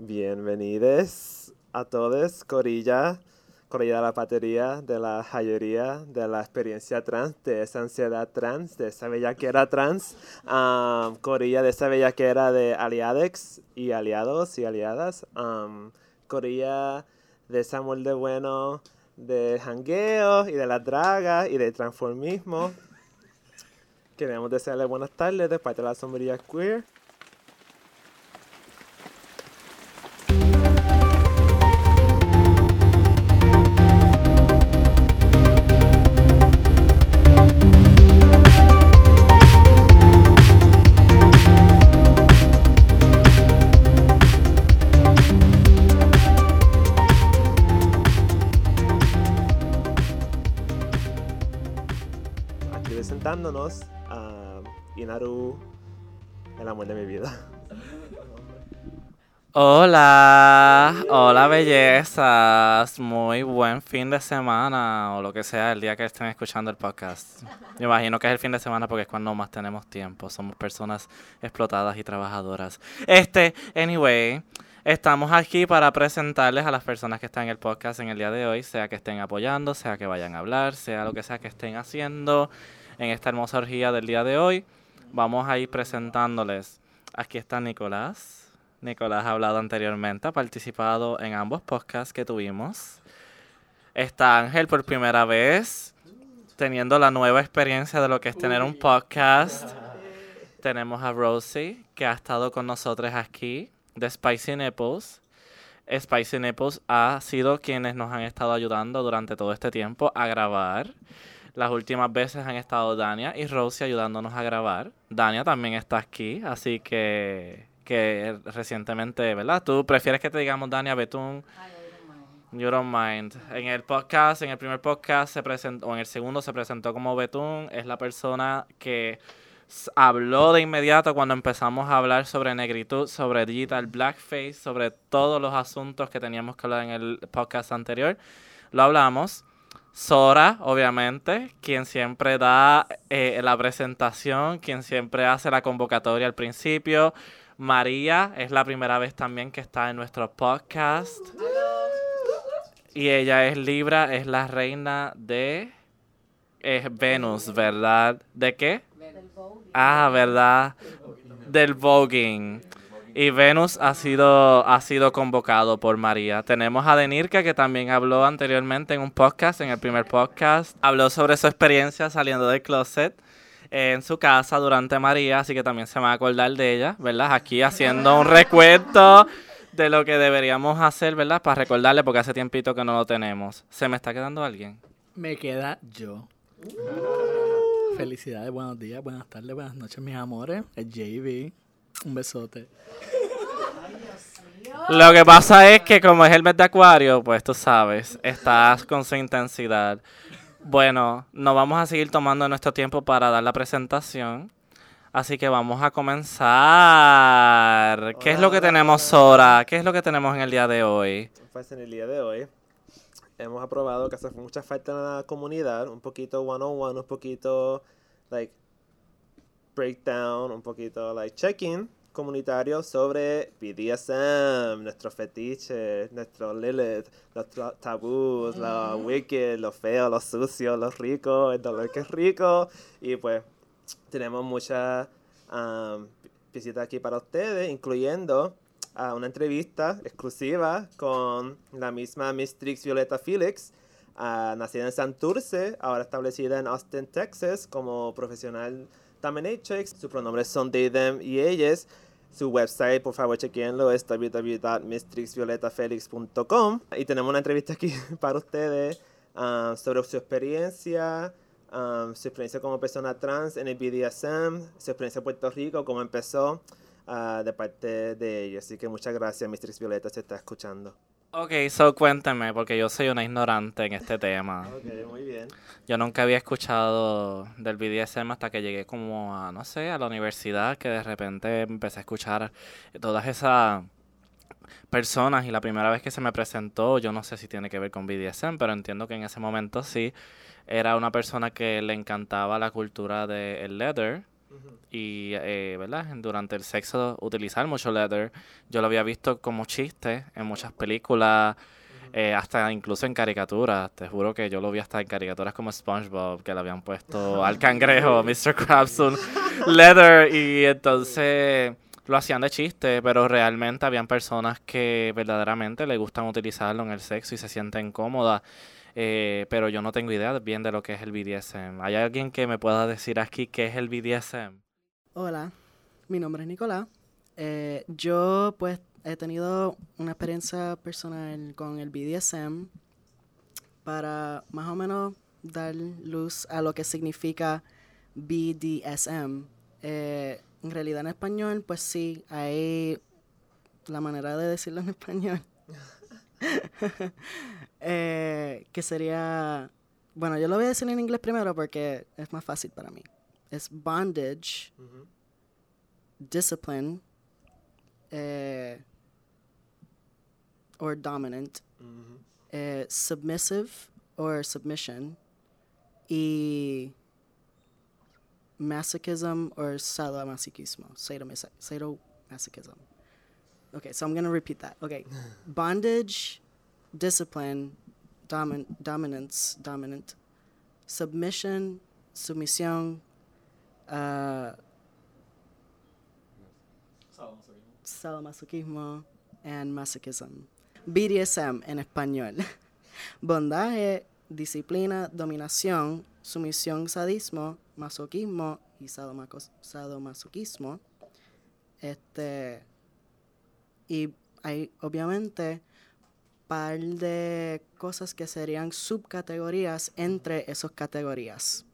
Bienvenidos a todos, Corilla, Corilla de la batería, de la Jayería, de la experiencia trans, de esa ansiedad trans, de esa bellaquera trans, um, Corilla de esa bellaquera de aliadex y aliados y aliadas, um, Corilla de amor de bueno, de jangueo y de las dragas y del transformismo. Queremos desearle buenas tardes de parte de la sombría queer. Presentándonos a Inaru, el amor de mi vida. Hola, hola bellezas, muy buen fin de semana o lo que sea el día que estén escuchando el podcast. Me imagino que es el fin de semana porque es cuando más tenemos tiempo, somos personas explotadas y trabajadoras. Este, anyway, estamos aquí para presentarles a las personas que están en el podcast en el día de hoy, sea que estén apoyando, sea que vayan a hablar, sea lo que sea que estén haciendo en esta hermosa orgía del día de hoy. Vamos a ir presentándoles. Aquí está Nicolás. Nicolás ha hablado anteriormente, ha participado en ambos podcasts que tuvimos. Está Ángel por primera vez, teniendo la nueva experiencia de lo que es tener un podcast. Tenemos a Rosie, que ha estado con nosotros aquí, de Spicy Nipples. Spicy Nipples ha sido quienes nos han estado ayudando durante todo este tiempo a grabar. Las últimas veces han estado Dania y Rosie ayudándonos a grabar. Dania también está aquí, así que que recientemente, ¿verdad? ¿Tú prefieres que te digamos Dania Betún? You don't mind. En el podcast, en el primer podcast se presentó, o en el segundo se presentó como Betún. Es la persona que habló de inmediato cuando empezamos a hablar sobre negritud, sobre digital blackface, sobre todos los asuntos que teníamos que hablar en el podcast anterior. Lo hablamos. Sora, obviamente, quien siempre da eh, la presentación, quien siempre hace la convocatoria al principio. María es la primera vez también que está en nuestro podcast. Y ella es Libra, es la reina de es Venus, ¿verdad? ¿De qué? Ah, ¿verdad? Del voguing. Y Venus ha sido, ha sido convocado por María. Tenemos a Denirka, que también habló anteriormente en un podcast, en el primer podcast. Habló sobre su experiencia saliendo del closet en su casa durante María, así que también se va a acordar de ella, ¿verdad? Aquí haciendo un recuento de lo que deberíamos hacer, ¿verdad? Para recordarle, porque hace tiempito que no lo tenemos. ¿Se me está quedando alguien? Me queda yo. Felicidades, buenos días, buenas tardes, buenas noches, mis amores. Es JB. Un besote. Lo que pasa es que como es el mes de Acuario, pues tú sabes, estás con su intensidad. Bueno, nos vamos a seguir tomando nuestro tiempo para dar la presentación. Así que vamos a comenzar. ¿Qué es lo que tenemos, Sora? ¿Qué es lo que tenemos en el día de hoy? Pues en el día de hoy hemos aprobado que hace mucha falta en la comunidad, un poquito one-on-one, un poquito like breakdown, un poquito like check-in comunitario sobre BDSM, nuestros fetiches, nuestros Lilith, los tabús, los wicked, los feos, los sucios, los ricos, el dolor que es rico. Y pues tenemos muchas um, visitas aquí para ustedes, incluyendo a una entrevista exclusiva con la misma Mistrix Violeta Felix, ah, nacida en Santurce, ahora establecida en Austin, Texas, como profesional dominatrix. Sus pronombres son they, them y ellas. Su website, por favor, chequenlo, es www.mistrixvioletafélix.com. Y tenemos una entrevista aquí para ustedes ah, sobre su experiencia, ah, su experiencia como persona trans en el BDSM, su experiencia en Puerto Rico, cómo empezó ah, de parte de ella. Así que muchas gracias, Mistrix Violeta, si está escuchando. Ok, so cuéntame, porque yo soy una ignorante en este tema. Ok, muy bien. Yo nunca había escuchado del BDSM hasta que llegué como a, no sé, a la universidad, que de repente empecé a escuchar todas esas personas y la primera vez que se me presentó, yo no sé si tiene que ver con BDSM, pero entiendo que en ese momento sí, era una persona que le encantaba la cultura del leather, y, eh, ¿verdad? Durante el sexo utilizar mucho leather. Yo lo había visto como chiste en muchas películas, eh, hasta incluso en caricaturas. Te juro que yo lo vi hasta en caricaturas como SpongeBob, que le habían puesto al cangrejo, Mr. Krabs, un leather. Y entonces lo hacían de chiste, pero realmente habían personas que verdaderamente le gustan utilizarlo en el sexo y se sienten cómodas. Eh, pero yo no tengo idea bien de lo que es el BDSM. ¿Hay alguien que me pueda decir aquí qué es el BDSM? Hola, mi nombre es Nicolás. Eh, yo pues he tenido una experiencia personal con el BDSM para más o menos dar luz a lo que significa BDSM. Eh, en realidad en español, pues sí, hay la manera de decirlo en español. Eh, que sería, bueno, yo lo voy a decir en inglés primero porque es más fácil para mí. Es bondage, discipline, eh, or dominant, eh, submissive or submission, y masochism or sadomasochismo, sadomasochism. Okay, so I'm gonna repeat that. Okay, bondage, discipline, domin- dominance, dominant, submission, sumisión, uh, sadomasochismo, and masochism. BDSM en español. Bondaje, disciplina, dominación, sumisión, sadismo, masoquismo y sadomasoquismo. Este, y hay obviamente par de cosas que serían subcategorías entre esas categorías.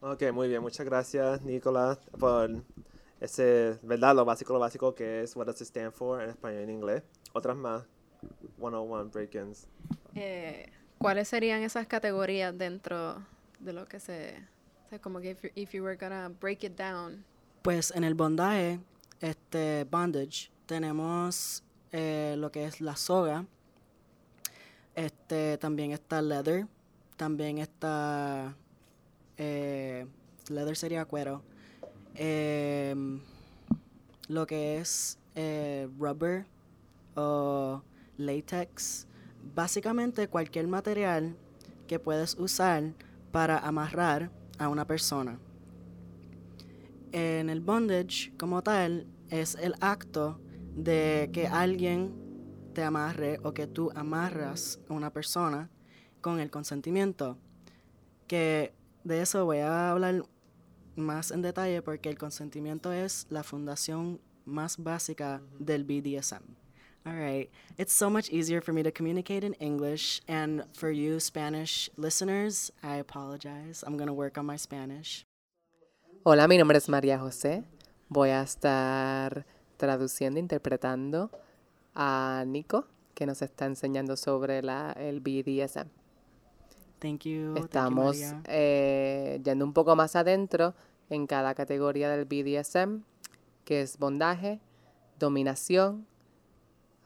Ok, muy bien. Muchas gracias, Nicolás, por ese, ¿verdad? Lo básico, lo básico que es What does it stand for en español y en inglés. Otras más. 101 break-ins. Eh, ¿Cuáles serían esas categorías dentro de lo que se... o sea, como que if you, if you were gonna break it down. Pues en el bondaje, este bondage, tenemos eh, lo que es la soga. Este también está leather. También está eh, leather sería cuero. Em, lo que es eh, rubber o latex. Básicamente cualquier material que puedes usar para amarrar a una persona. En el bondage, como tal, es el acto de que alguien amarre o que tú amarras a una persona con el consentimiento. Que de eso voy a hablar más en detalle porque el consentimiento es la fundación más básica del BDSM. All right. It's so much easier for me to communicate in English. And for you Spanish listeners, I apologize. I'm going to work on my Spanish. Hola, mi nombre es María José. Voy a estar traduciendo, interpretando a Nico, que nos está enseñando sobre la, el BDSM. Thank you. thank you, Estamos María. eh, yendo un poco más adentro en cada categoría del BDSM, que es bondaje, dominación,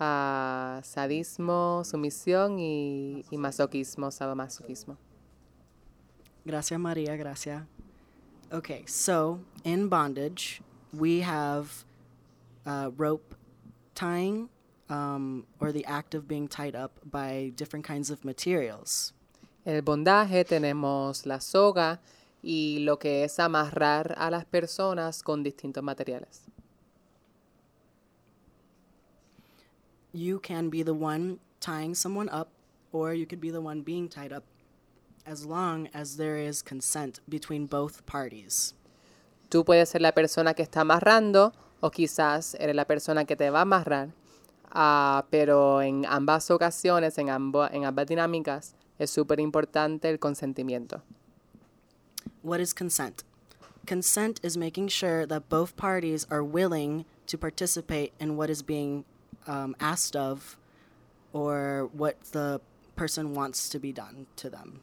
ah, sadismo, sumisión y, y masoquismo, sadomasoquismo. Gracias, Maria. Gracias. Okay, so in bondage, we have uh, rope tying um, or the act of being tied up by different kinds of materials. El bondaje tenemos la soga y lo que es amarrar a las personas con distintos materiales. You can be the one tying someone up, or you could be the one being tied up, as long as there is consent between both parties. Tú puedes ser la persona que está amarrando o quizás eres la persona que te va a amarrar, ah, pero en ambas ocasiones, en, ambo- en ambas dinámicas, es súper importante el consentimiento. What is consent? Consent is making sure that both parties are willing to participate in what is being um, asked of or what the person wants to be done to them.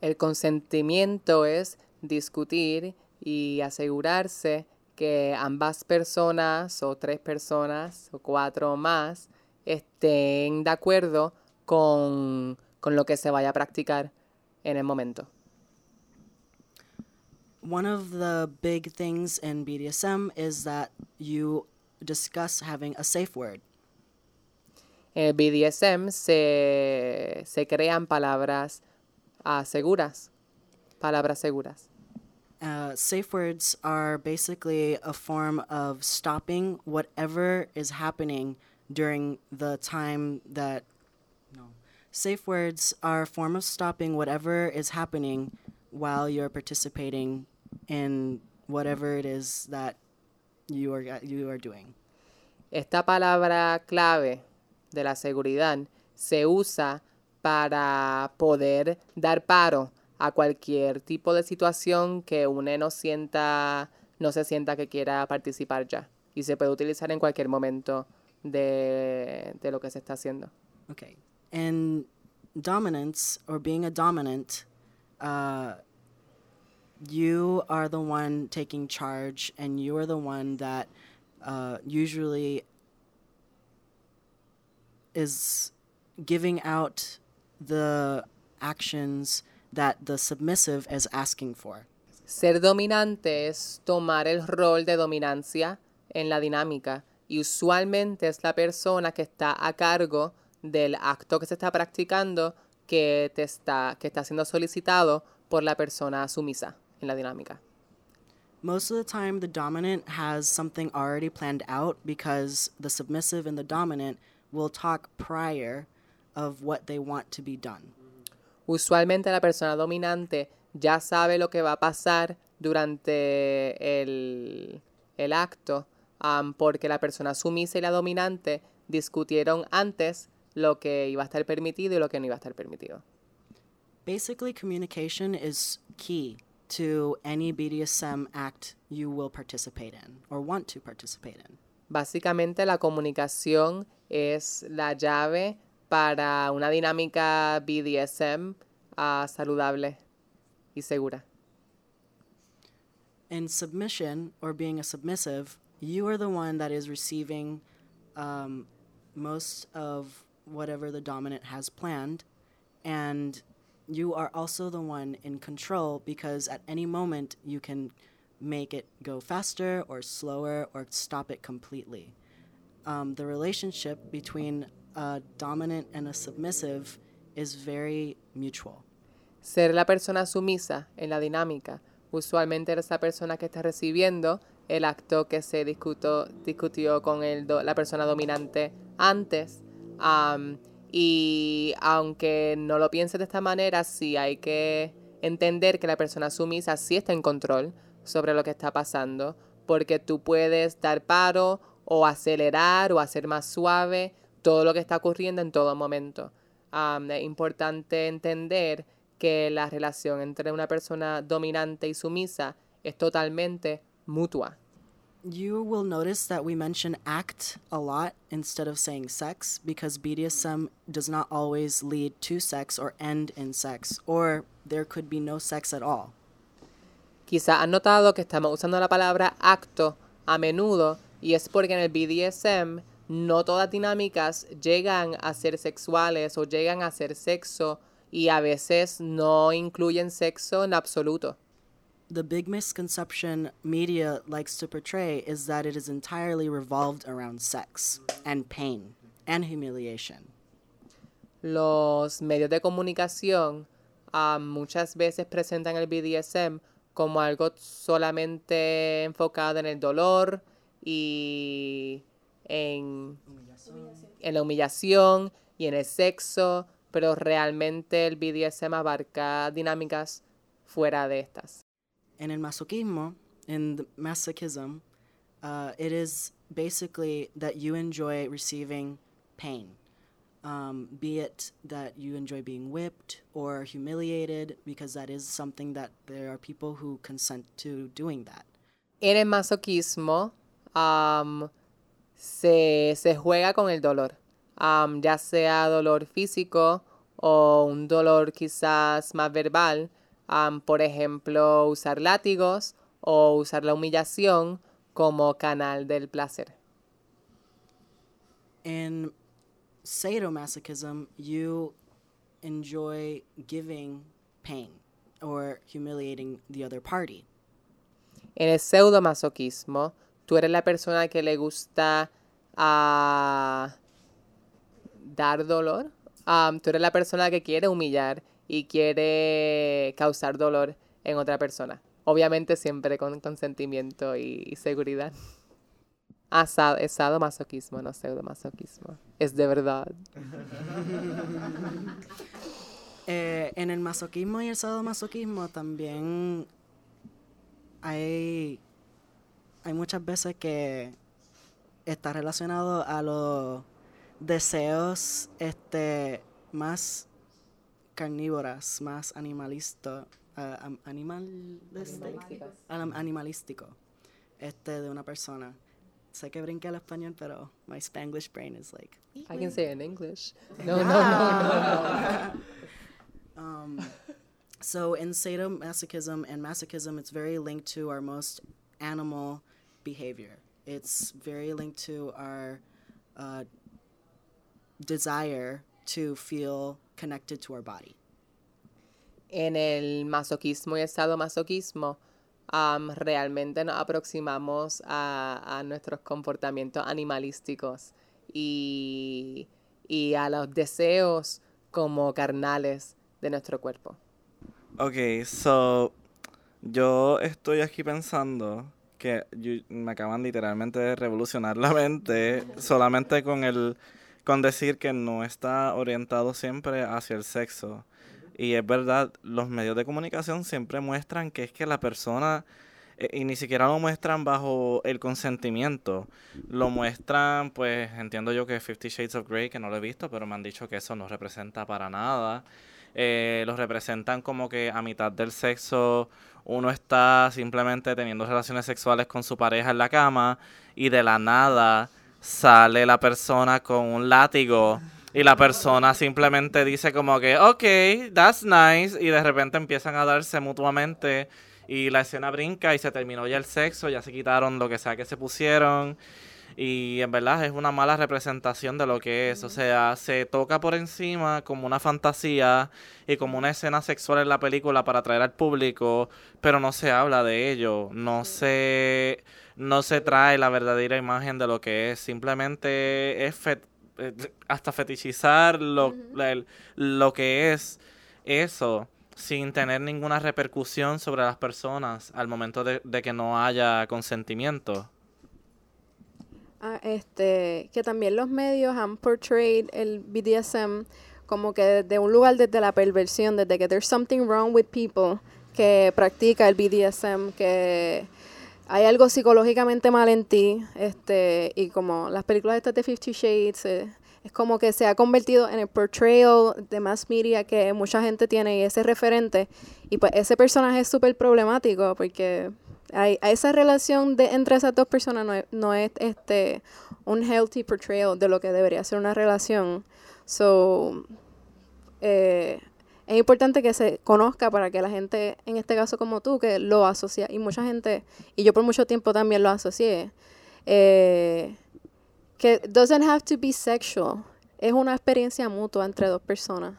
El consentimiento es discutir y asegurarse que ambas personas o tres personas o cuatro o más estén de acuerdo con, con lo que se vaya a practicar en el momento. one of the big things in BDSM is that you discuss having a safe word. En el BDSM se, se crean palabras seguras, palabras seguras. Uh, safe words are basically a form of stopping whatever is happening during the time that. No. Safe words are a form of stopping whatever is happening while you're participating in whatever it is that you are you are doing. Esta palabra clave de la seguridad se usa para poder dar paro a cualquier tipo de situación que uno no sienta, no se sienta que quiera participar ya. Y se puede utilizar en cualquier momento de, de lo que se está haciendo. Okay. In dominance or being a dominant, uh, you are the one taking charge and you are the one that uh, usually is giving out the actions that the submissive is asking for. Ser dominante es tomar el rol de dominancia en la dinámica y usualmente es la persona que está a cargo del acto que se está practicando que, te está, que está siendo solicitado por la persona sumisa en la dinámica. Most of the time, the dominant has something already planned out because the submissive and the dominant will talk prior of what they want to be done. Usualmente la persona dominante ya sabe lo que va a pasar durante el, el acto am, porque la persona sumisa y la dominante discutieron antes lo que iba a estar permitido y lo que no iba a estar permitido. Basically, communication is key to any BDSM act you will participate in or want to participate in. Básicamente la comunicación es la llave para una dinámica BDSM ah, saludable y segura. In submission or being a submissive, you are the one that is receiving um, most of whatever the dominant has planned, and you are also the one in control because at any moment you can make it go faster or slower or stop it completely. Um, the relationship between a dominant and a submissive is very mutual. Ser la persona sumisa en la dinámica. Usualmente eres la persona que está recibiendo el acto que se discutó, discutió con el do- la persona dominante antes. Am, y aunque no lo pienses de esta manera, sí hay que entender que la persona sumisa sí está en control sobre lo que está pasando, porque tú puedes dar paro o acelerar o hacer más suave todo lo que está ocurriendo en todo momento. Am, es importante entender que la relación entre una persona dominante y sumisa es totalmente mutua. You will notice that we mention act a lot instead of saying sex because BDSM does not always lead to sex or end in sex, or there could be no sex at all. Quizá han notado que estamos usando la palabra acto a menudo y es porque en el BDSM no todas dinámicas llegan a ser sexuales o llegan a ser sexo y a veces no incluyen sexo en absoluto. The big misconception media likes to portray is that it is entirely revolved around sex and pain and humiliation. Los medios de comunicación ah, muchas veces presentan el BDSM como algo solamente enfocado en el dolor y en, en la humillación y en el sexo, pero realmente el BDSM abarca dinámicas fuera de estas. And in masochismo, in the masochism, uh, it is basically that you enjoy receiving pain. Um, be it that you enjoy being whipped or humiliated, because that is something that there are people who consent to doing that. En el masoquismo am, se, se juega con el dolor, ya sea dolor físico o un dolor quizás más verbal, por ejemplo, usar látigos o usar la humillación como canal del placer. In sadomasochism, you enjoy giving pain or humiliating the other party. En el pseudomasoquismo, tú eres la persona que le gusta ah, dar dolor. Um, tú eres la persona que quiere humillar y quiere causar dolor en otra persona. Obviamente siempre con consentimiento y, y seguridad. Asado, es sadomasoquismo, no pseudomasoquismo. Es de verdad. Eh, en el masoquismo y el sadomasoquismo también hay, hay muchas veces que está relacionado a los deseos este, más carnívoras, más animalistas, animal, Anim- animalístico este, de una persona. Sé que brinqué al español, pero my Spanglish brain is like... I can say it in English. No, no, no, no. Um, so in sadomasochism and masochism, it's very linked to our most animal behavior. It's very linked to our uh, desire to feel connected to our body. En el masoquismo y el sadomasoquismo, am, realmente nos aproximamos a, a nuestros comportamientos animalísticos y, y a los deseos como carnales de nuestro cuerpo. Ok, so yo estoy aquí pensando que me acaban literalmente de revolucionar la mente solamente con el con decir que no está orientado siempre hacia el sexo. Y es verdad, los medios de comunicación siempre muestran que es que la persona eh, y ni siquiera lo muestran bajo el consentimiento. Lo muestran, pues entiendo yo que Fifty Shades of Grey, que no lo he visto, pero me han dicho que eso no representa para nada. Eh, los representan como que a mitad del sexo uno está simplemente teniendo relaciones sexuales con su pareja en la cama y de la nada sale la persona con un látigo y la persona simplemente dice como que, ok, that's nice y de repente empiezan a darse mutuamente y la escena brinca y se terminó ya el sexo, ya se quitaron lo que sea que se pusieron y en verdad es una mala representación de lo que es, o sea, se toca por encima como una fantasía y como una escena sexual en la película para atraer al público, pero no se habla de ello, no se no se trae la verdadera imagen de lo que es, simplemente es eh, hasta fetichizar lo, el- lo que es eso sin tener ninguna repercusión sobre las personas al momento de, de que no haya consentimiento. Ah, este, que también los medios han portrayed el BDSM como que desde un lugar desde la perversión, desde que there's something wrong with people que practica el BDSM, que hay algo psicológicamente mal en ti, este, y como las películas estas de Fifty Shades, eh, es como que se ha convertido en el portrayal de mass media que mucha gente tiene y ese referente, y pues ese personaje es súper problemático porque hay, hay esa relación de, entre esas dos personas no es, no es este un healthy portrayal de lo que debería ser una relación. So, eh, es importante que se conozca para que la gente, en este caso como tú, que lo asocia, y mucha gente, y yo por mucho tiempo también lo asocié, eh, que doesn't have to be sexual. Es una experiencia mutua entre dos personas.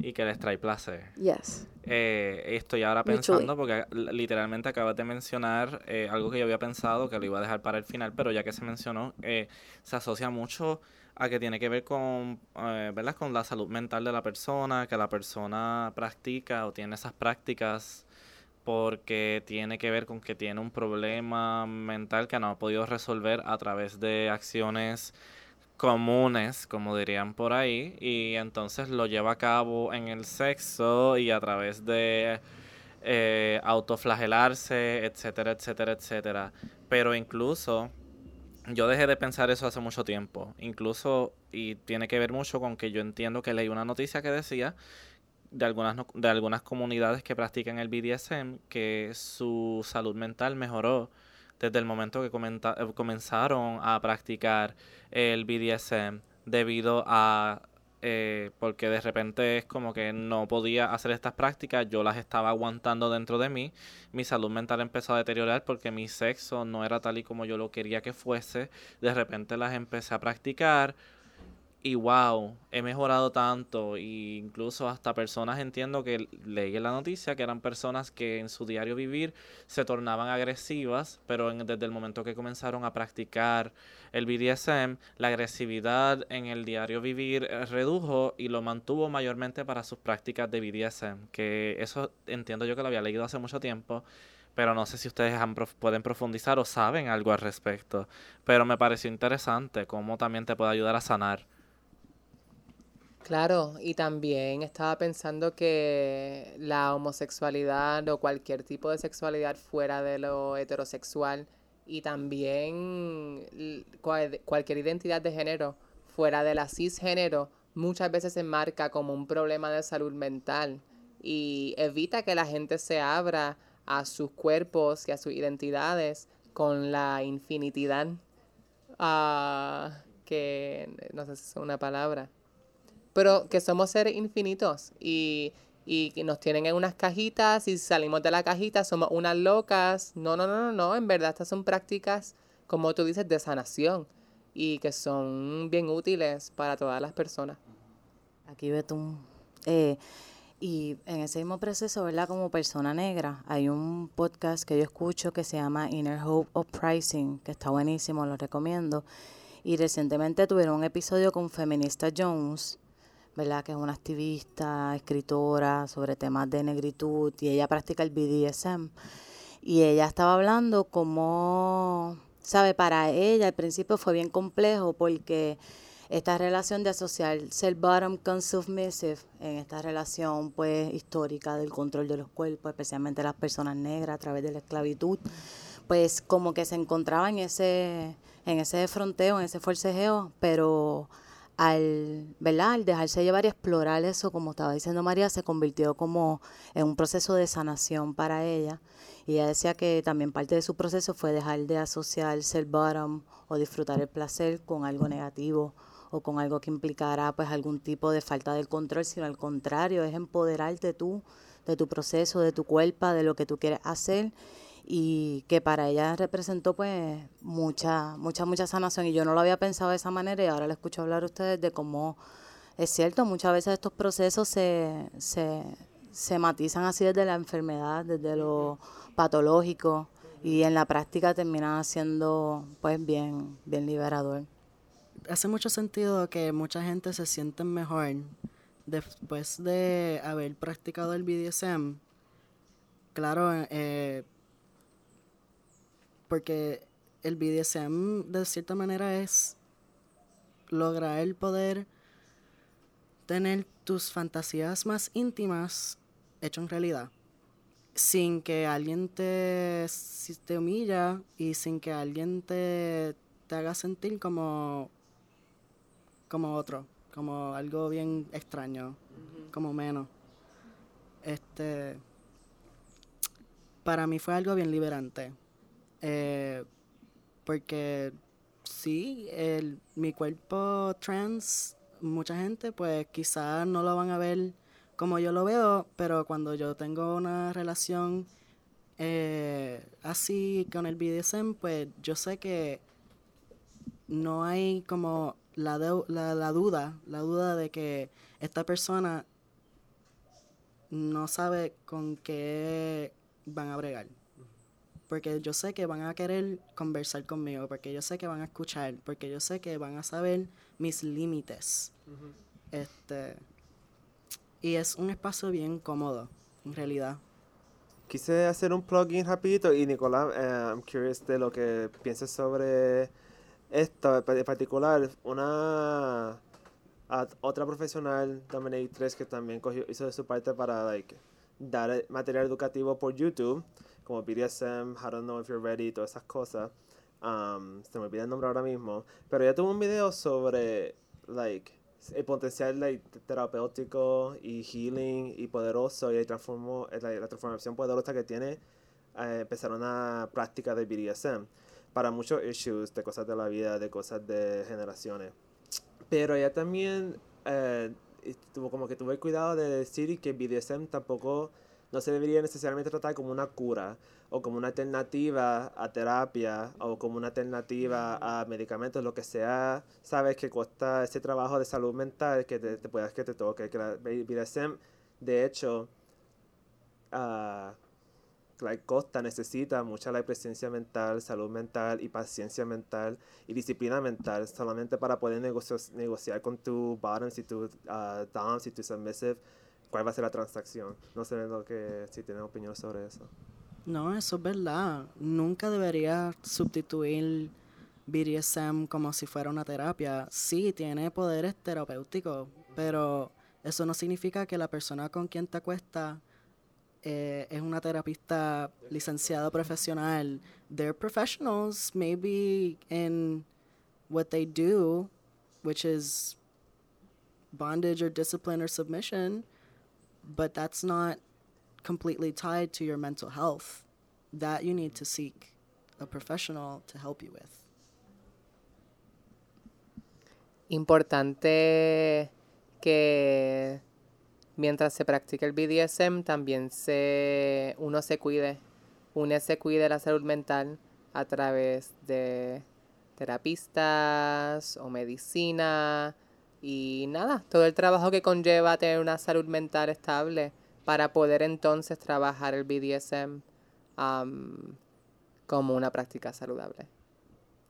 Y que les trae placer. Yes. Eh, estoy ahora pensando, porque li- literalmente acabas de mencionar eh, algo que yo había pensado, que lo iba a dejar para el final, pero ya que se mencionó, eh, se asocia mucho a que tiene que ver con, eh, ¿verdad? con la salud mental de la persona, que la persona practica o tiene esas prácticas porque tiene que ver con que tiene un problema mental que no ha podido resolver a través de acciones comunes, como dirían por ahí, y entonces lo lleva a cabo en el sexo y a través de eh, autoflagelarse, etcétera, etcétera, etcétera. Pero incluso yo dejé de pensar eso hace mucho tiempo, incluso, y tiene que ver mucho con que yo entiendo que leí una noticia que decía de algunas, de algunas comunidades que practican el BDSM que su salud mental mejoró desde el momento que comenta- eh, comenzaron a practicar el BDSM debido a eh, porque de repente es como que no podía hacer estas prácticas, yo las estaba aguantando dentro de mí, mi salud mental empezó a deteriorar porque mi sexo no era tal y como yo lo quería que fuese, de repente las empecé a practicar y wow, he mejorado tanto. Y incluso hasta personas entiendo que leí en la noticia que eran personas que en su diario vivir se tornaban agresivas, pero desde el momento que comenzaron a practicar el BDSM, la agresividad en el diario vivir eh, redujo y lo mantuvo mayormente para sus prácticas de BDSM. Que eso entiendo yo que lo había leído hace mucho tiempo pero no sé si ustedes pueden profundizar o saben algo al respecto. Pero me pareció interesante cómo también te puede ayudar a sanar. Claro, y también estaba pensando que la homosexualidad o cualquier tipo de sexualidad fuera de lo heterosexual y también cualquier identidad de género fuera de la cisgénero muchas veces se marca como un problema de salud mental y evita que la gente se abra a sus cuerpos y a sus identidades con la infinitidad. Ah, que no sé si es una palabra pero que somos seres infinitos y, y que nos tienen en unas cajitas y salimos de la cajita somos unas locas. No, no, no, no, no, en verdad estas son prácticas, como tú dices, de sanación y que son bien útiles para todas las personas. Aquí Betún. Eh, y en ese mismo proceso, ¿verdad? Como persona negra, hay un podcast que yo escucho que se llama Inner Hope of Pricing, que está buenísimo, lo recomiendo. Y recientemente tuvieron un episodio con Feminista Jones, ¿verdad? Que es una activista, escritora sobre temas de negritud y ella practica el BDSM. Y ella estaba hablando como, ¿sabe? Para ella al principio fue bien complejo porque esta relación de asociar ser bottom con submissive en esta relación pues histórica del control de los cuerpos, especialmente las personas negras a través de la esclavitud, pues como que se encontraba en ese, en ese fronteo, en ese forcejeo, pero al, ¿verdad? al dejarse llevar y explorar eso, como estaba diciendo María, se convirtió como en un proceso de sanación para ella. Y ella decía que también parte de su proceso fue dejar de asociarse el bottom o disfrutar el placer con algo negativo o con algo que implicara pues algún tipo de falta de control, sino al contrario, es empoderarte tú de tu proceso, de tu cuerpo, de lo que tú quieres hacer y que para ella representó pues mucha, mucha, mucha sanación y yo no lo había pensado de esa manera y ahora le escucho hablar a ustedes de cómo es cierto, muchas veces estos procesos se, se, se matizan así desde la enfermedad, desde lo patológico y en la práctica terminan siendo pues bien, bien liberador. Hace mucho sentido que mucha gente se siente mejor después de haber practicado el BDSM. Claro, eh, porque el BDSM de cierta manera es lograr el poder tener tus fantasías más íntimas hecho en realidad sin que alguien te, te humilla y sin que alguien te, te haga sentir como como otro como algo bien extraño como menos. Este para mí fue algo bien liberante eh, porque sí, el, mi cuerpo trans, mucha gente pues quizás no lo van a ver como yo lo veo, pero cuando yo tengo una relación eh, así con el BDSM, pues yo sé que no hay como la, la, la duda, la duda de que esta persona no sabe con qué van a bregar porque yo sé que van a querer conversar conmigo, porque yo sé que van a escuchar, porque yo sé que van a saber mis límites. Este y es un espacio bien cómodo, en realidad. Quise hacer un plugin rapidito y Nicolás, eh, I'm curious de lo que piensas sobre esto en particular. Una otra profesional, Dominatrix, que también cogió, hizo de su parte para like, dar material educativo por YouTube como BDSM, I don't know if you're ready, todas esas cosas. Um, se me olvida el nombre ahora mismo. Pero ella tuvo un video sobre, like, el potencial like, terapéutico y healing y poderoso y transformó, la, la transformación poderosa que tiene eh, empezar una práctica de BDSM para muchos issues de cosas de la vida, de cosas de generaciones. Pero ella también eh, tuvo como que tuvo el cuidado de decir que BDSM tampoco no se debería necesariamente tratar como una cura o como una alternativa a terapia o como una alternativa a medicamentos, lo que sea, sabes que cuesta ese trabajo de salud mental que te, te puedas que te toque. Que la BDSM, de hecho, ah, like, costa necesita mucha la presencia mental, salud mental y paciencia mental y disciplina mental solamente para poder negociar, negociar con tu bottoms y tu uh, doms y tu submissive cuál va a ser la transacción. No sé lo que si tienes opinión sobre eso. No, eso es verdad. Nunca debería sustituir BDSM como si fuera una terapia. Sí, tiene poderes terapéuticos, pero eso no significa que la persona con quien te acuesta eh, es una terapista licenciada profesional. They're professionals, maybe in what they do, which is bondage or discipline or submission, but that's not completely tied to your mental health. That you need to seek a professional to help you with. Importante que mientras se practica el BDSM también se uno se cuide, uno se cuide la salud mental a través de terapistas o medicina y nada, todo el trabajo que conlleva tener una salud mental estable para poder entonces trabajar el BDSM como una práctica saludable,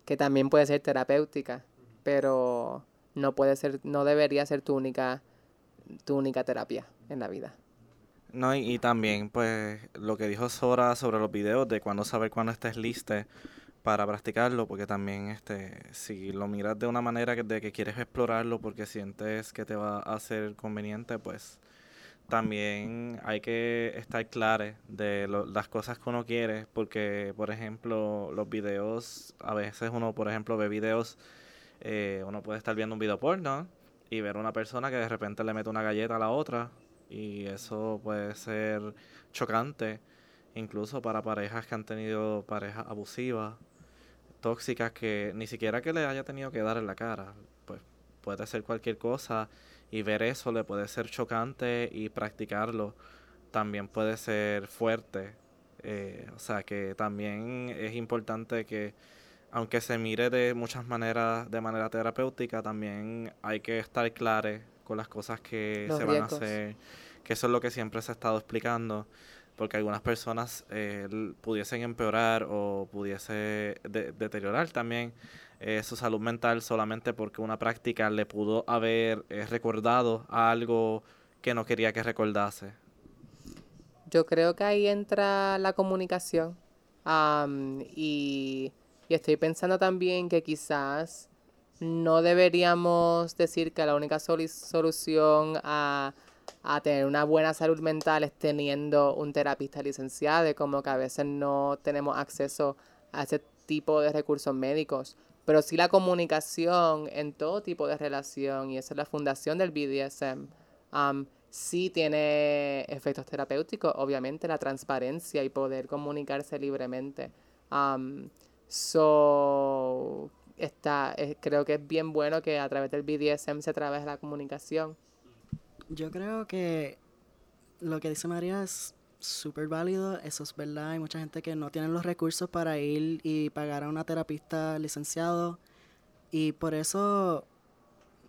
que también puede ser terapéutica, pero no puede ser, no debería ser tu única, tu única terapia en la vida. No, y, también, pues, lo que dijo Sora sobre los videos, de cuando saber cuándo estés lista para practicarlo, porque también, este, si lo miras de una manera que, de que quieres explorarlo porque sientes que te va a ser conveniente, pues, también hay que estar claro de las cosas que uno quiere, porque, por ejemplo, los videos, a veces uno, por ejemplo, ve videos, eh, uno puede estar viendo un video porno y ver una persona que de repente le mete una galleta a la otra, y eso puede ser chocante, incluso para parejas que han tenido parejas abusivas, tóxicas, que ni siquiera que le haya tenido que dar en la cara, pues puede ser cualquier cosa y ver eso le puede ser chocante y practicarlo también puede ser fuerte. Eh, o sea que también es importante que aunque se mire de muchas maneras, de manera terapéutica, también hay que estar claro con las cosas que se van a hacer, que eso es lo que siempre se ha estado explicando, porque algunas personas eh, pudiesen empeorar o pudiese deteriorar también eh, su salud mental solamente porque una práctica le pudo haber eh, recordado algo que no quería que recordase. Yo creo que ahí entra la comunicación y, estoy pensando también que quizás no deberíamos decir que la única solución a, a, tener una buena salud mental es teniendo un terapista licenciado, como que a veces no tenemos acceso a ese tipo de recursos médicos pero sí la comunicación en todo tipo de relación, y esa es la fundación del BDSM, um, sí tiene efectos terapéuticos, obviamente la transparencia y poder comunicarse libremente. Um, so, está, creo que es bien bueno que a través del BDSM se trabaje la comunicación. Yo creo que lo que dice María es súper válido, eso es verdad. Hay mucha gente que no tiene los recursos para ir y pagar a una terapista licenciado. Y por eso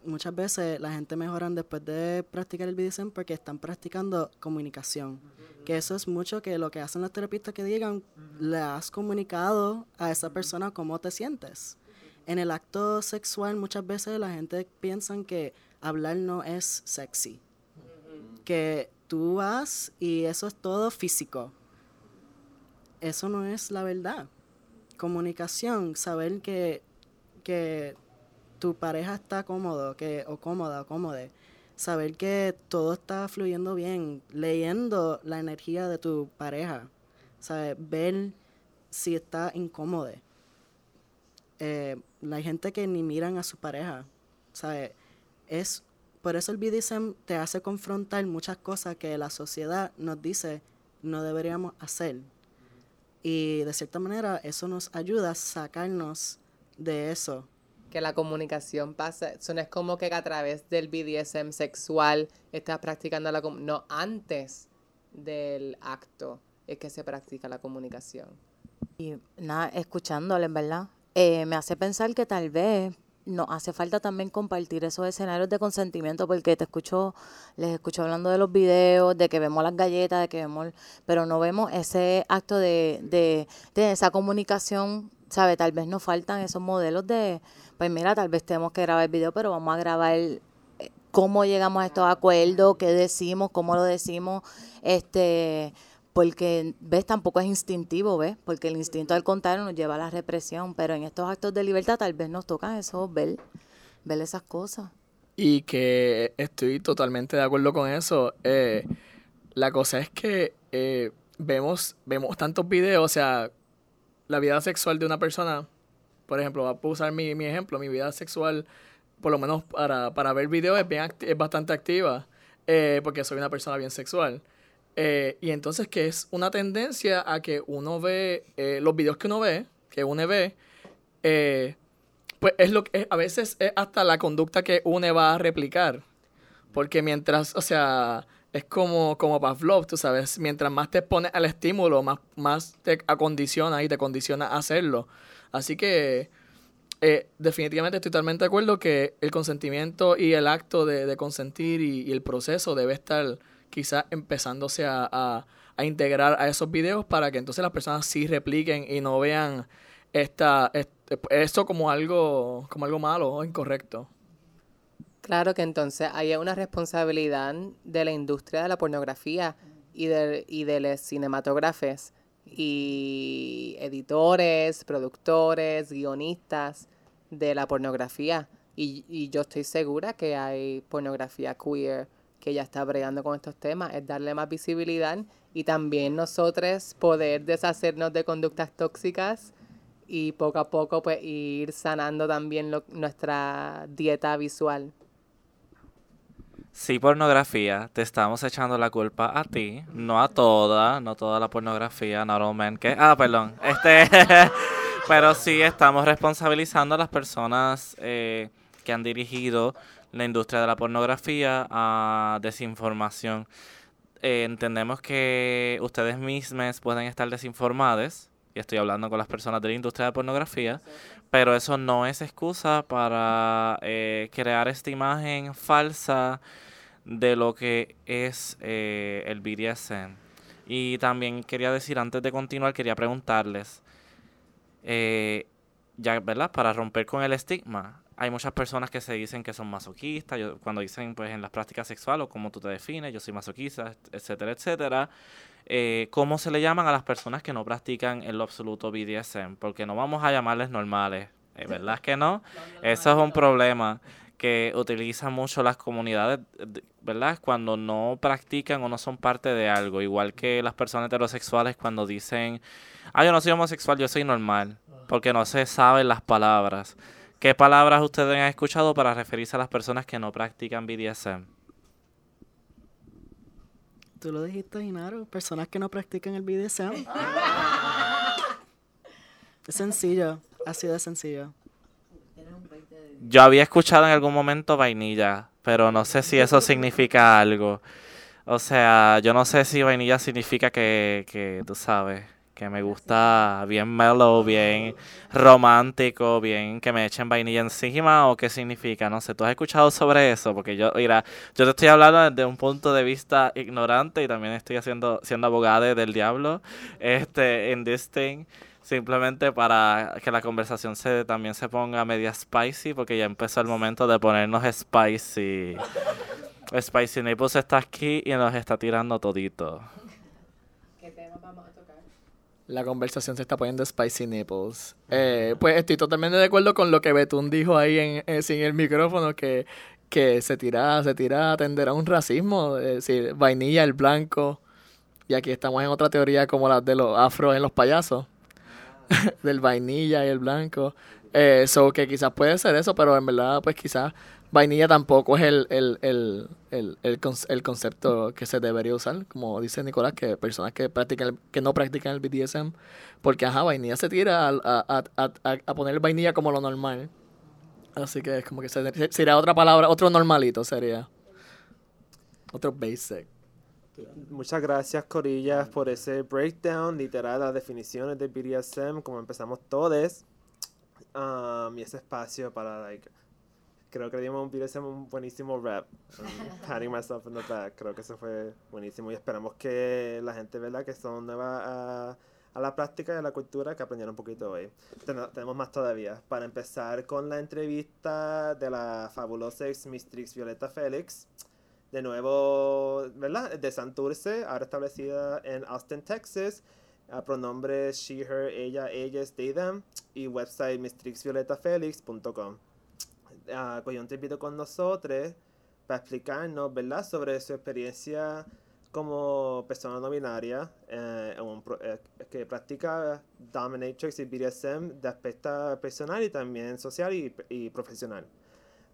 muchas veces la gente mejoran después de practicar el BDSM porque están practicando comunicación. Que eso es mucho que lo que hacen los terapistas que digan, le has comunicado a esa persona cómo te sientes. En el acto sexual muchas veces la gente piensa que hablar no es sexy. Que tú vas y eso es todo físico. Eso no es la verdad. Comunicación, saber que, que tu pareja está cómodo, que, o cómoda, o cómode. Saber que todo está fluyendo bien, leyendo la energía de tu pareja. ¿Sabes? Ver si está incómodo. Eh, hay gente que ni miran a su pareja. ¿Sabes? Es por eso el BDSM te hace confrontar muchas cosas que la sociedad nos dice no deberíamos hacer. Y de cierta manera eso nos ayuda a sacarnos de eso. Que la comunicación pasa, eso no es como que a través del BDSM sexual estás practicando la No, antes del acto es que se practica la comunicación. Y nada, escuchándole, en verdad, eh, me hace pensar que tal vez nos hace falta también compartir esos escenarios de consentimiento, porque te escucho, les escucho hablando de los videos, de que vemos las galletas, de que vemos, pero no vemos ese acto de, de, de esa comunicación, ¿sabe? Tal vez nos faltan esos modelos de, pues mira, tal vez tenemos que grabar el video, pero vamos a grabar eh, cómo llegamos a estos acuerdos, qué decimos, cómo lo decimos, este porque, ¿ves? Tampoco es instintivo, ¿ves? Porque el instinto al contrario nos lleva a la represión, pero en estos actos de libertad tal vez nos tocan eso, ver, ver esas cosas. Y que estoy totalmente de acuerdo con eso. Eh, la cosa es que eh, vemos, vemos tantos videos, o sea, la vida sexual de una persona, por ejemplo, voy a usar mi, mi ejemplo, mi vida sexual, por lo menos para, para ver videos es, bien es bastante activa, eh, porque soy una persona bien sexual. Eh, y entonces que es una tendencia a que uno ve eh, los videos que uno ve, que uno ve, eh, pues es lo que a veces es hasta la conducta que uno va a replicar. Porque mientras, o sea, es como, como Pavlov, tú sabes, mientras más te expones al estímulo, más, más te acondiciona y te condiciona a hacerlo. Así que definitivamente estoy totalmente de acuerdo que el consentimiento y el acto de, consentir y el proceso debe estar quizás empezándose a, a- integrar a esos videos para que entonces las personas sí repliquen y no vean esta, esto como algo, como algo malo o incorrecto. Claro que entonces hay una responsabilidad de la industria de la pornografía y de, y de los cinematógrafos y editores, productores, guionistas de la pornografía. Y, y yo estoy segura que hay pornografía queer que ya está bregando con estos temas, es darle más visibilidad y también nosotros poder deshacernos de conductas tóxicas y poco a poco pues ir sanando también nuestra dieta visual. Sí, pornografía, te estamos echando la culpa a ti, no a toda, no toda la pornografía, not all men, que, ah, perdón, este, pero sí estamos responsabilizando a las personas eh, que han dirigido la industria de la pornografía a desinformación. Eh, entendemos que ustedes mismos pueden estar desinformados, y estoy hablando con las personas de la industria de pornografía, pero eso no es excusa para eh, crear esta imagen falsa de lo que es eh, el BDSM. Y también quería decir, antes de continuar, quería preguntarles, ya, ¿verdad? Para romper con el estigma, hay muchas personas que se dicen que son masoquistas, yo- cuando dicen, pues, en las prácticas sexuales, o como tú te defines, yo soy masoquista, etcétera, etcétera. Eh, ¿Cómo se le llaman a las personas que no practican en lo absoluto BDSM? Porque no vamos a llamarles normales, eh, ¿verdad que no? Eso es un problema que utilizan mucho las comunidades, de- ¿verdad? Cuando no practican o no son parte de algo, igual que las personas heterosexuales cuando dicen, ah, yo no soy homosexual, yo soy normal, porque no se saben las palabras. ¿Qué palabras ustedes han escuchado para referirse a las personas que no practican BDSM? Tú lo dijiste, Inaro. Personas que no practican el BDSM. es sencillo. Así de sencillo. Yo había escuchado en algún momento vainilla, pero no sé si eso significa algo. O sea, yo no sé si vainilla significa que, que tú sabes, que me gusta bien mellow, bien romántico, bien que me echen vainilla encima o qué significa, no sé. ¿Tú has escuchado sobre eso? Porque yo, mira, yo te estoy hablando desde un punto de vista ignorante y también estoy haciendo, siendo abogada del diablo, este, en this thing. Simplemente para que la conversación se también se ponga media spicy, porque ya empezó el momento de ponernos spicy. Spicy Naples está aquí y nos está tirando todito. La conversación se está poniendo spicy nipples. Eh, pues estoy totalmente de acuerdo con lo que Betún dijo ahí en, eh, sin el micrófono, que, que se tira, se tira a a un racismo, es decir, vainilla, el blanco. Y aquí estamos en otra teoría como la de los afros en los payasos. Del vainilla y el blanco. Eh, so que quizás puede ser eso, pero en verdad, pues quizás vainilla tampoco es el, el, el, el, el, conce- el concepto que se debería usar, como dice Nicolás, que personas que practican que no practican el BDSM, porque ajá, vainilla se tira a, a, a, a, poner vainilla como lo normal. Así que es como que se- sería otra palabra, otro normalito sería. Otro basic. Muchas gracias, Corillas, por ese breakdown, literal, las definiciones de BDSM, como empezamos todos. Um, y ese espacio para, like, creo que dimos un BDSM un buenísimo rap. Patting myself in the back. Creo que eso fue buenísimo. Y esperamos que la gente, ¿verdad?, que son nuevas a, a la práctica y a la cultura, que aprendieron un poquito hoy. Ten- tenemos más todavía. Para empezar con la entrevista de la fabulosa ex Mistrix Violeta Félix de nuevo, ¿verdad? De Santurce, ahora establecida en Austin, Texas. A pronombres she, her, ella, ellas, they, them. Y website mistrixvioletafélix.com. Cogió un tiempito con nosotros para explicarnos, ¿verdad? Sobre su experiencia como persona no binaria eh, un eh, que practica dominatrix y BDSM de aspecto personal y también social y, y profesional.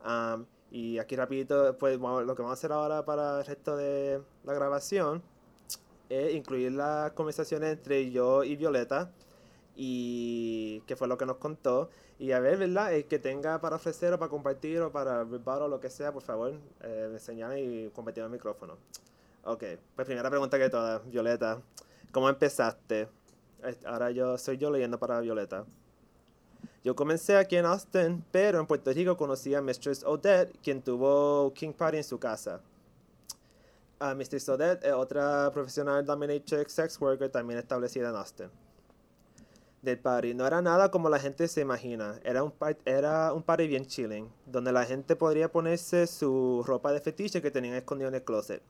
Am, y aquí rapidito, pues lo que vamos a hacer ahora para el resto de la grabación es incluir las conversaciones entre yo y Violeta y que fue lo que nos contó y a ver, ¿verdad? El que tenga para ofrecer o para compartir o para rebuttal o lo que sea, por favor, eh, me señalen y compartir el micrófono. Ok, pues primera pregunta que toda, Violeta, ¿cómo empezaste? Ahora yo soy yo leyendo para Violeta. Yo comencé aquí en Austin, pero en Puerto Rico conocí a Mistress Odette, quien tuvo King Party en su casa. A Mistress Odette es otra profesional dominatrix sex worker también establecida en Austin. Del party no era nada como la gente se imagina, era un, par- era un party bien chilling, donde la gente podría ponerse su ropa de fetiche que tenían escondido en el closet.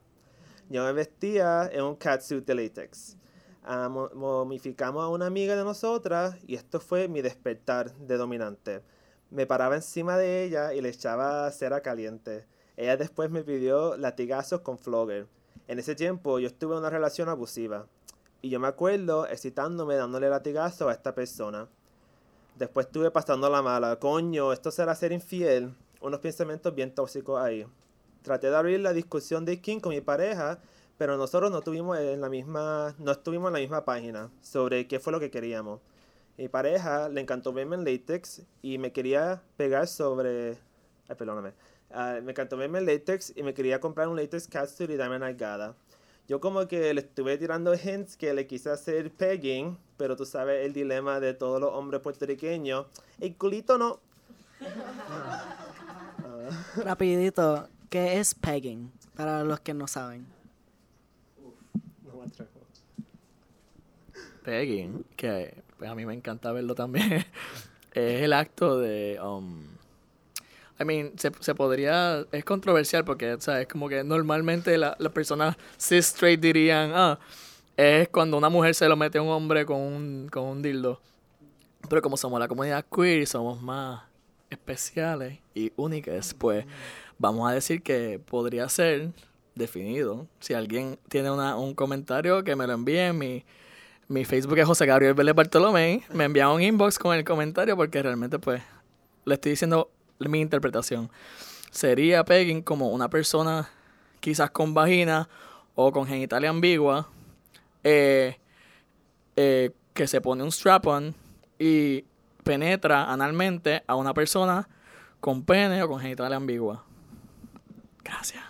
Yo me vestía en un catsuit de latex. Ah, mo- momificamos a una amiga de nosotras y esto fue mi despertar de dominante. Me paraba encima de ella y le echaba cera caliente. Ella después me pidió latigazos con flogger. En ese tiempo yo estuve en una relación abusiva. Y yo me acuerdo excitándome dándole latigazo a esta persona. Después estuve pasando la mala. Coño, esto será ser infiel. Unos pensamientos bien tóxicos ahí. Traté de abrir la discusión de King con mi pareja, pero nosotros no tuvimos en la misma, no estuvimos en la misma página sobre qué fue lo que queríamos. Mi pareja le encantó verme en latex y me quería pegar sobre, ay, perdóname, Ah, me encantó verme en latex y me quería comprar un latex catsuit y darme nalgada. Yo como que le estuve tirando hints que le quise hacer pegging, pero tú sabes el dilema de todos los hombres puertorriqueños. El culito no. Rapidito, ¿qué es pegging? Para los que no saben. No me atrevo. Pegging, que pues a mí me encanta verlo también, es el acto de... Um, I mean, se, se podría... Es controversial porque, ¿sabes? Como que normalmente la- las personas cis straight dirían, ah, es cuando una mujer se lo mete a un hombre con un, con un dildo. Pero como somos la comunidad queer y somos más especiales y únicas, pues vamos a decir que podría ser definido. Si alguien tiene una, un comentario, que me lo envíe en mi... Mi Facebook es José Gabriel Vélez Bartolomé. Me envía un inbox con el comentario porque realmente, pues, le estoy diciendo mi interpretación. Sería pegging como una persona quizás con vagina o con genitalia ambigua eh, eh, que se pone un strap-on y penetra analmente a una persona con pene o con genitalia ambigua. Gracias.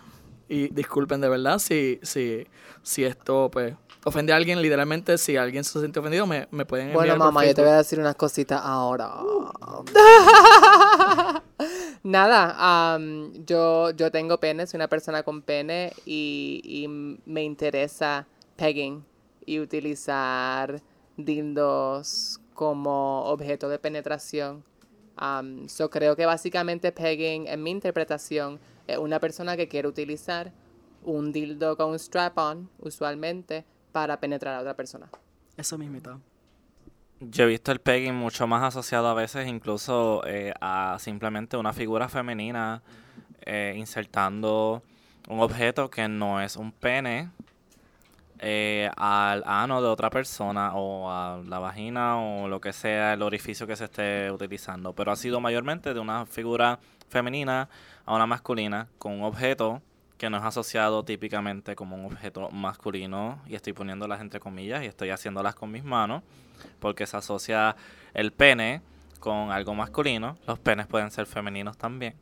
Y disculpen de verdad si, si, si esto pues ofende a alguien, literalmente si alguien se siente ofendido me, me pueden enviar Bueno, mamá, yo te voy a decir unas cositas ahora. Nada, am, yo, yo tengo pene, soy una persona con pene y, y me interesa pegging y utilizar dildos como objeto de penetración. Am, so creo que básicamente pegging, en mi interpretación, es una persona que quiere utilizar un dildo con un strap-on, usualmente, para penetrar a otra persona. Eso mismito. Yo he visto el pegging mucho más asociado a veces incluso eh, a simplemente una figura femenina eh, insertando un objeto que no es un pene eh, al ano de otra persona o a la vagina o lo que sea el orificio que se esté utilizando. Pero ha sido mayormente de una figura femenina a una masculina con un objeto que no es asociado típicamente como un objeto masculino y estoy poniéndolas entre comillas y estoy haciéndolas con mis manos porque se asocia el pene con algo masculino. Los penes pueden ser femeninos también.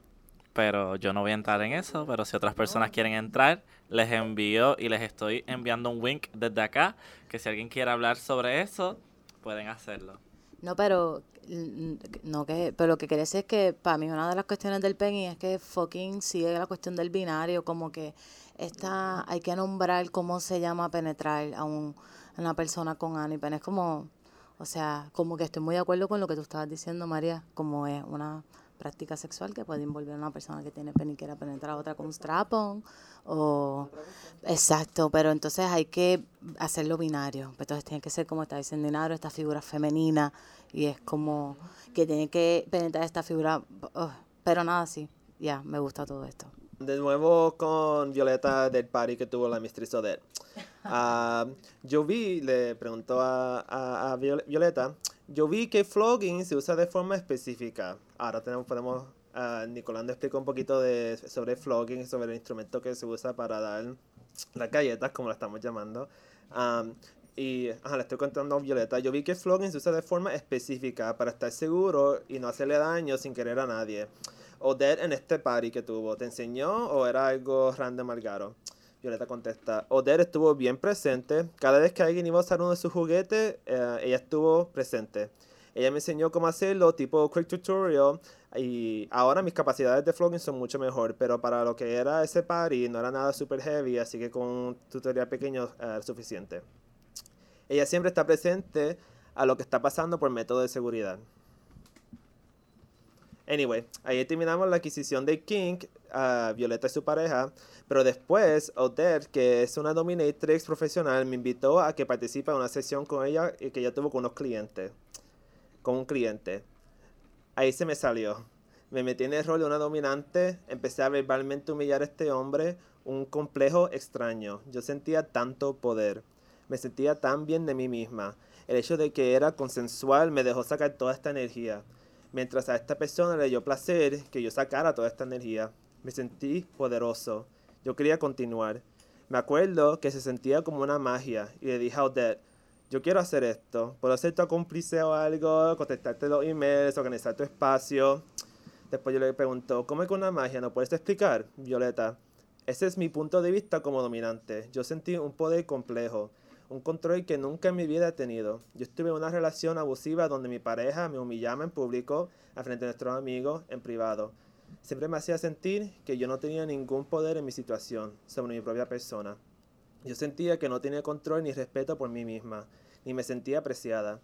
pero yo no voy a entrar en eso. Pero si otras personas quieren entrar, les envío y les estoy enviando un wink desde acá. Que si alguien quiere hablar sobre eso, pueden hacerlo. No, pero mm, no que, pero lo que quiere decir es que para mí una de las cuestiones del Penny es que fucking sigue la cuestión del binario, como que está, hay que nombrar cómo se llama penetrar a, un, a una persona con pene. Es como, o sea, como que estoy muy de acuerdo con lo que tú estabas diciendo, María, como es una práctica sexual que puede involucrar a una persona que tiene pene y quiera penetrar a otra con un strap-on o exacto, pero entonces hay que hacerlo binario. Entonces tiene que ser como está diciendo Dinaro, esta figura femenina y es como que tiene que penetrar esta figura, ugh, pero nada, sí, ya, me gusta todo esto. De nuevo con Violeta del party que tuvo la Mistress Odette. Ah, yo vi, le preguntó a, a, a Viol- Violeta, yo vi que flogging se usa de forma específica. Ahora tenemos, podemos, ah, Nicolando explicó un poquito de, sobre flogging, sobre el instrumento que se usa para dar las galletas, como la estamos llamando. Am, y ajá, le estoy contando a Violeta, yo vi que flogging se usa de forma específica para estar seguro y no hacerle daño sin querer a nadie. Odette en este party que tuvo, ¿te enseñó o era algo random Margaro? Violeta contesta, Odette estuvo bien presente. Cada vez que alguien iba a usar uno de sus juguetes, eh, ella estuvo presente. Ella me enseñó cómo hacerlo, tipo quick tutorial. Y ahora mis capacidades de flogging son mucho mejor, pero para lo que era ese party no era nada super heavy, así que con un tutorial pequeño eh, era suficiente. Ella siempre está presente a lo que está pasando por método de seguridad. Anyway, ahí terminamos la adquisición de King, a Violeta y su pareja, pero después Odette, que es una dominatrix profesional, me invitó a que participe en una sesión con ella y que ella tuvo con unos clientes, con un cliente. Ahí se me salió. Me metí en el rol de una dominante, empecé a verbalmente humillar a este hombre, un complejo extraño. Yo sentía tanto poder, me sentía tan bien de mí misma. El hecho de que era consensual me dejó sacar toda esta energía. Mientras a esta persona le dio placer que yo sacara toda esta energía. Me sentí poderoso. Yo quería continuar. Me acuerdo que se sentía como una magia y le dije a Odette, yo quiero hacer esto. ¿Puedo ser tu cómplice o algo? Contestarte los emails, organizar tu espacio. Después yo le pregunto, ¿cómo es que una magia? ¿No puedes explicar? Violeta, ese es mi punto de vista como dominante. Yo sentí un poder complejo, un control que nunca en mi vida he tenido. Yo estuve en una relación abusiva donde mi pareja me humillaba en público, frente de nuestros amigos, en privado. Siempre me hacía sentir que yo no tenía ningún poder en mi situación, sobre mi propia persona. Yo sentía que no tenía control ni respeto por mí misma, ni me sentía apreciada.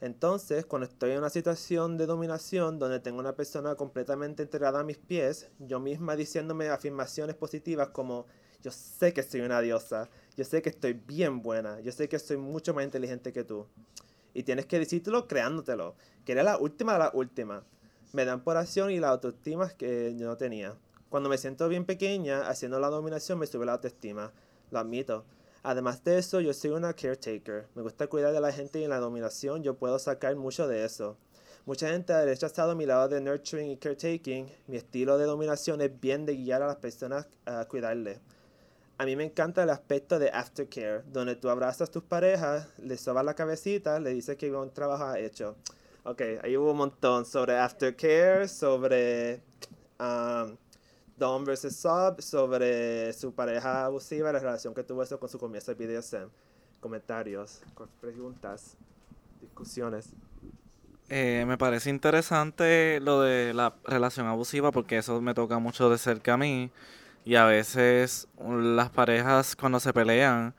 Entonces, cuando estoy en una situación de dominación donde tengo una persona completamente enterrada a mis pies, yo misma diciéndome afirmaciones positivas como yo sé que soy una diosa, yo sé que estoy bien buena, yo sé que soy mucho más inteligente que tú. Y tienes que decírtelo creándotelo, que eres la última de la última. Me dan por acción y la autoestima que yo no tenía. Cuando me siento bien pequeña, haciendo la dominación me sube la autoestima, lo admito. Además de eso, yo soy una caretaker. Me gusta cuidar de la gente y en la dominación yo puedo sacar mucho de eso. Mucha gente ha rechazado mi lado de nurturing y caretaking. Mi estilo de dominación es bien de guiar a las personas a cuidarle. A mí me encanta el aspecto de aftercare, donde tú abrazas a tus parejas, le sobas la cabecita, le dices que un trabajo ha hecho. Ok, ahí hubo un montón sobre aftercare, sobre um, Dom versus Sub, sobre su pareja abusiva, la relación que tuvo eso con su comienzo de BDSM. Comentarios, preguntas, discusiones. Eh, me parece interesante lo de la relación abusiva porque eso me toca mucho de cerca a mí. Y a veces las parejas cuando se pelean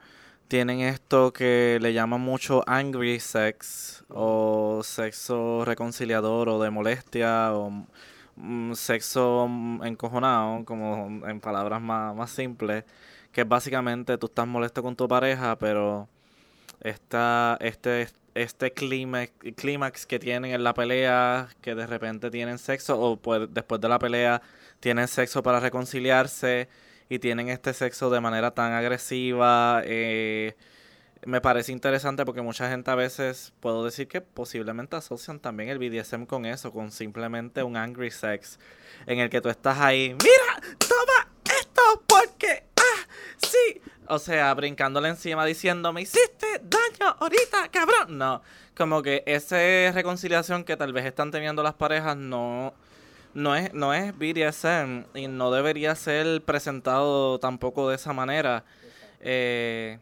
tienen esto que le llaman mucho angry sex o sexo reconciliador o de molestia o sexo mm, encojonado, como en palabras más, más simples, que es básicamente tú estás molesto con tu pareja, pero esta, este, este clímax, clímax que tienen en la pelea, que de repente tienen sexo, o pues después de la pelea tienen sexo para reconciliarse y tienen este sexo de manera tan agresiva. eh, me parece interesante porque mucha gente a veces puedo decir que posiblemente asocian también el BDSM con eso, con simplemente un angry sex, en el que tú estás ahí, mira, toma esto porque, ah, sí, o sea, brincándole encima diciendo, me hiciste daño ahorita, cabrón. No, como que esa reconciliación que tal vez están teniendo las parejas no, no es, no es BDSM y no debería ser presentado tampoco de esa manera. Eh,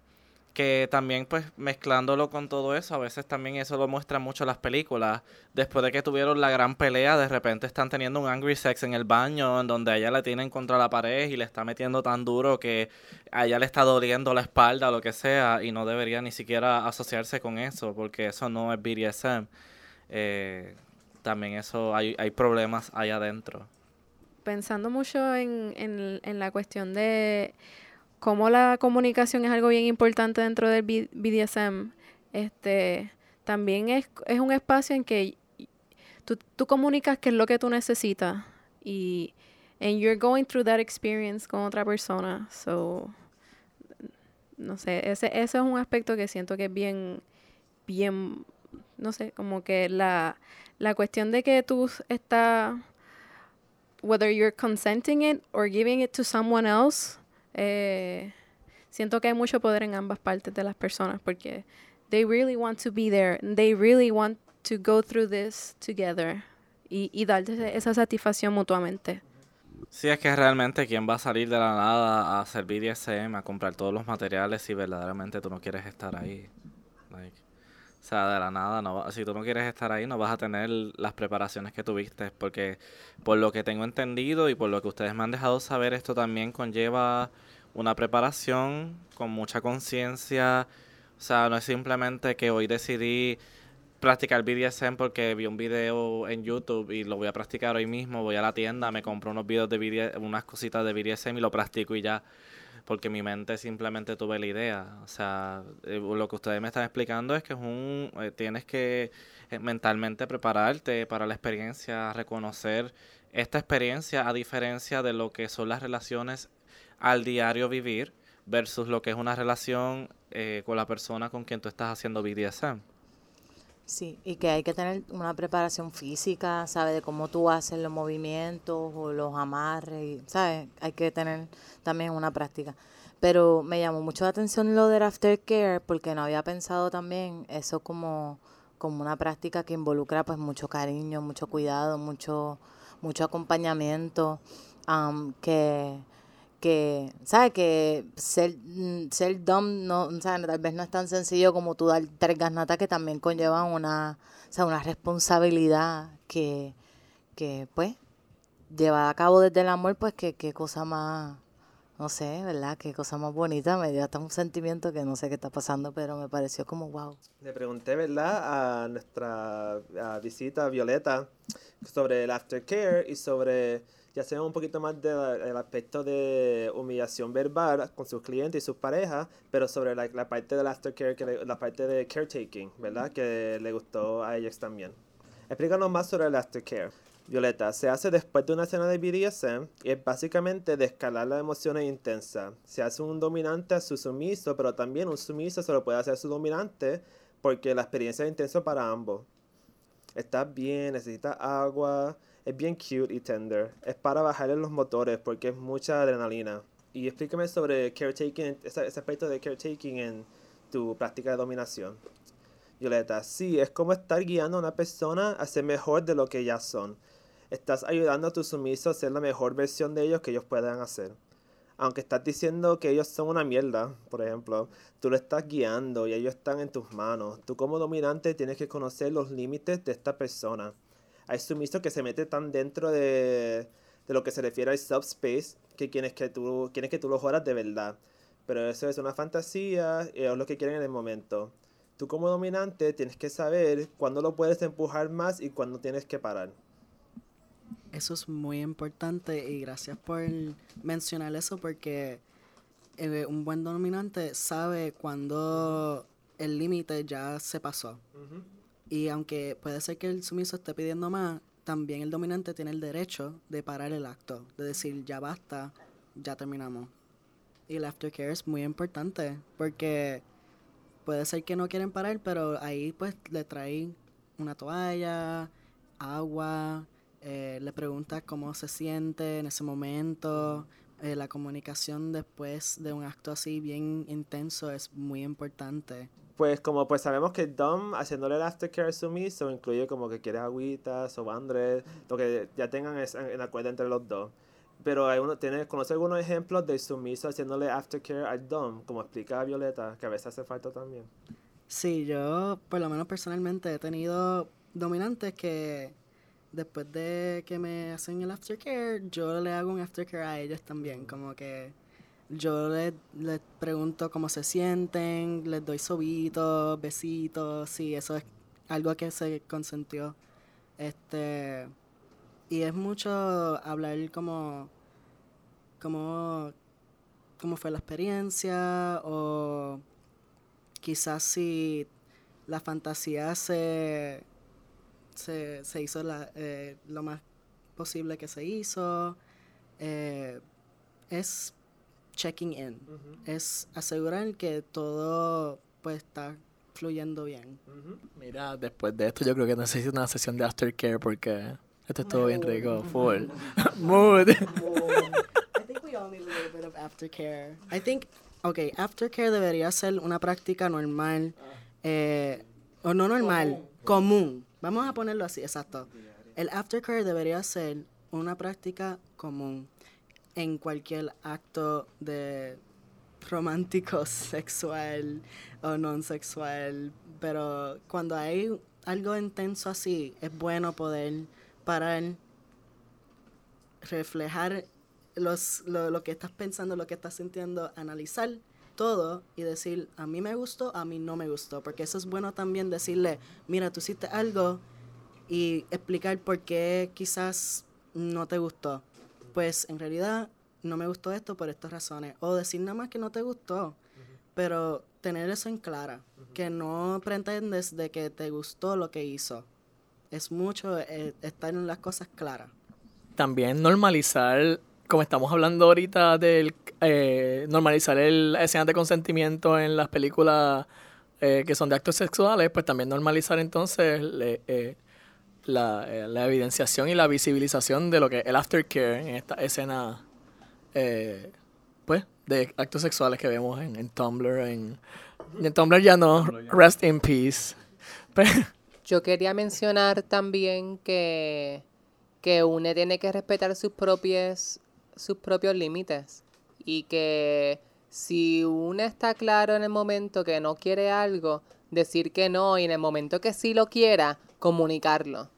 que también pues mezclándolo con todo eso, a veces también eso lo muestran mucho las películas. Después de que tuvieron la gran pelea, de repente están teniendo un angry sex en el baño, en donde ella la tienen contra la pared y le está metiendo tan duro que a ella le está doliendo la espalda o lo que sea, y no debería ni siquiera asociarse con eso, porque eso no es BDSM. Eh, también eso, hay, hay problemas ahí adentro. Pensando mucho en, en la cuestión de cómo la comunicación es algo bien importante dentro del BDSM, este, también es, es un espacio en que tú, tú comunicas qué es lo que tú necesitas y and you're going through that experience con otra persona. So, no sé, ese, ese es un aspecto que siento que es bien, bien, no sé, como que la, la cuestión de que tú estás, whether you're consenting it or giving it to someone else, eh, siento que hay mucho poder en ambas partes de las personas porque they really want to be there, they really want to go through this together y, y darse esa satisfacción mutuamente. Sí, es que realmente quién va a salir de la nada a hacer BDSM, a comprar todos los materiales si verdaderamente tú no quieres estar ahí. Like, o sea, de la nada, no si tú no quieres estar ahí, no vas a tener las preparaciones que tuviste, porque por lo que tengo entendido y por lo que ustedes me han dejado saber, esto también conlleva una preparación con mucha conciencia. O sea, no es simplemente que hoy decidí practicar BDSM porque vi un video en YouTube y lo voy a practicar hoy mismo. Voy a la tienda, me compro unos videos de BDSM, unas cositas de BDSM y lo practico y ya. Porque mi mente simplemente tuve la idea. O sea, eh, lo que ustedes me están explicando es que es un, eh, tienes que eh, mentalmente prepararte para la experiencia, reconocer esta experiencia a diferencia de lo que son las relaciones al diario vivir versus lo que es una relación con la persona con quien tú estás haciendo BDSM. Sí, y que hay que tener una preparación física, ¿sabes? De cómo tú haces los movimientos o los amarres, ¿sabes? Hay que tener también una práctica. Pero me llamó mucho la atención lo del aftercare porque no había pensado también eso como, como una práctica que involucra pues mucho cariño, mucho cuidado, mucho, mucho acompañamiento, am, que que, ¿sabes? Que ser, mm, ser dom no, sea, tal vez no es tan sencillo como tú dar tres garnatas que también conlleva una, o sea, una responsabilidad que, que, pues, llevada a cabo desde el amor, pues, que qué cosa más, no sé, ¿verdad? Qué cosa más bonita, me dio hasta un sentimiento que no sé qué está pasando, pero me pareció como wow. Le pregunté, ¿verdad?, a nuestra a visita Violeta sobre el aftercare y sobre, ya sea un poquito más del aspecto de humillación verbal con sus clientes y sus parejas, pero sobre la, la parte del aftercare, que le- la parte de caretaking, ¿verdad?, que le gustó a ellos también. Explícanos más sobre el aftercare. Violeta, se hace después de una escena de BDSM y es básicamente de escalar las emociones intensas. Se hace un dominante a su sumiso, pero también un sumiso se lo puede hacer a su dominante porque la experiencia es intensa para ambos. Estás bien, necesitas agua, es bien cute y tender. Es para bajarle los motores porque es mucha adrenalina. Y explícame sobre caretaking, ese, ese aspecto de caretaking en tu práctica de dominación. Violeta, sí, es como estar guiando a una persona a ser mejor de lo que ya son. Estás ayudando a tu sumiso a ser la mejor versión de ellos que ellos puedan hacer. Aunque estás diciendo que ellos son una mierda, por ejemplo, tú lo estás guiando y ellos están en tus manos. Tú como dominante tienes que conocer los límites de esta persona. Hay sumisos que se mete tan dentro de, de lo que se refiere al subspace que quieres que tú, quieres que tú lo jodas de verdad. Pero eso es una fantasía y es lo que quieren en el momento. Tú como dominante tienes que saber cuándo lo puedes empujar más y cuándo tienes que parar. Eso es muy importante y gracias por mencionar eso porque eh, un buen dominante sabe cuando el límite ya se pasó. Y aunque puede ser que el sumiso esté pidiendo más, también el dominante tiene el derecho de parar el acto, de decir ya basta, ya terminamos. Y el aftercare es muy importante porque puede ser que no quieren parar, pero ahí pues le traen una toalla, agua, eh, le preguntas cómo se siente en ese momento, eh, la comunicación después de un acto así bien intenso es muy importante. Pues como pues sabemos que Dom haciéndole el aftercare sumiso incluye como que quieres agüitas o bandres, lo que ya tengan es- en acuerdo entre los dos. Pero hay uno, tiene, conoce algunos ejemplos de sumiso haciéndole aftercare al Dom, como explica Violeta, que a veces hace falta también. Sí, yo por lo menos personalmente he tenido dominantes que después de que me hacen el aftercare, yo le hago un aftercare a ellos también, como que yo les, les pregunto cómo se sienten, les doy sobitos, besitos, sí, eso es algo que se consentió. Este, y es mucho hablar como, como, cómo fue la experiencia o quizás si la fantasía se, se, se hizo la- eh, lo más posible que se hizo, eh, es checking in, es asegurar que todo pues está fluyendo bien. Mira, después de esto yo creo que necesito una sesión de aftercare porque esto estuvo bien rico, full. Mood. I think we all need a little bit of aftercare. I think, okay, aftercare debería ser una práctica normal, eh, o no normal, común. Vamos a ponerlo así, exacto. El aftercare debería ser una práctica común en cualquier acto de romántico, sexual o non sexual, pero cuando hay algo intenso así, es bueno poder parar reflejar lo que estás pensando, lo que estás sintiendo, analizar todo y decir, a mí me gustó, a mí no me gustó. Porque eso es bueno también decirle, mira, tú hiciste algo y explicar por qué quizás no te gustó. Pues en realidad no me gustó esto por estas razones. O decir nada más que no te gustó, pero tener eso en clara, que no pretendes de que te gustó lo que hizo. Es mucho eh, estar en las cosas claras. También normalizar, como estamos hablando ahorita del eh, normalizar el escenas de consentimiento en las películas eh, que son de actos sexuales, pues también normalizar entonces le- eh, la, eh, la evidenciación y la visibilización de lo que es el aftercare en esta escena eh, pues de actos sexuales que vemos en, en Tumblr en, en Tumblr ya no rest in peace. Pero- Yo quería mencionar también que, que uno tiene que respetar sus propios, sus propios límites y que si uno está claro en el momento que no quiere algo, decir que no y en el momento que sí lo quiera, comunicarlo.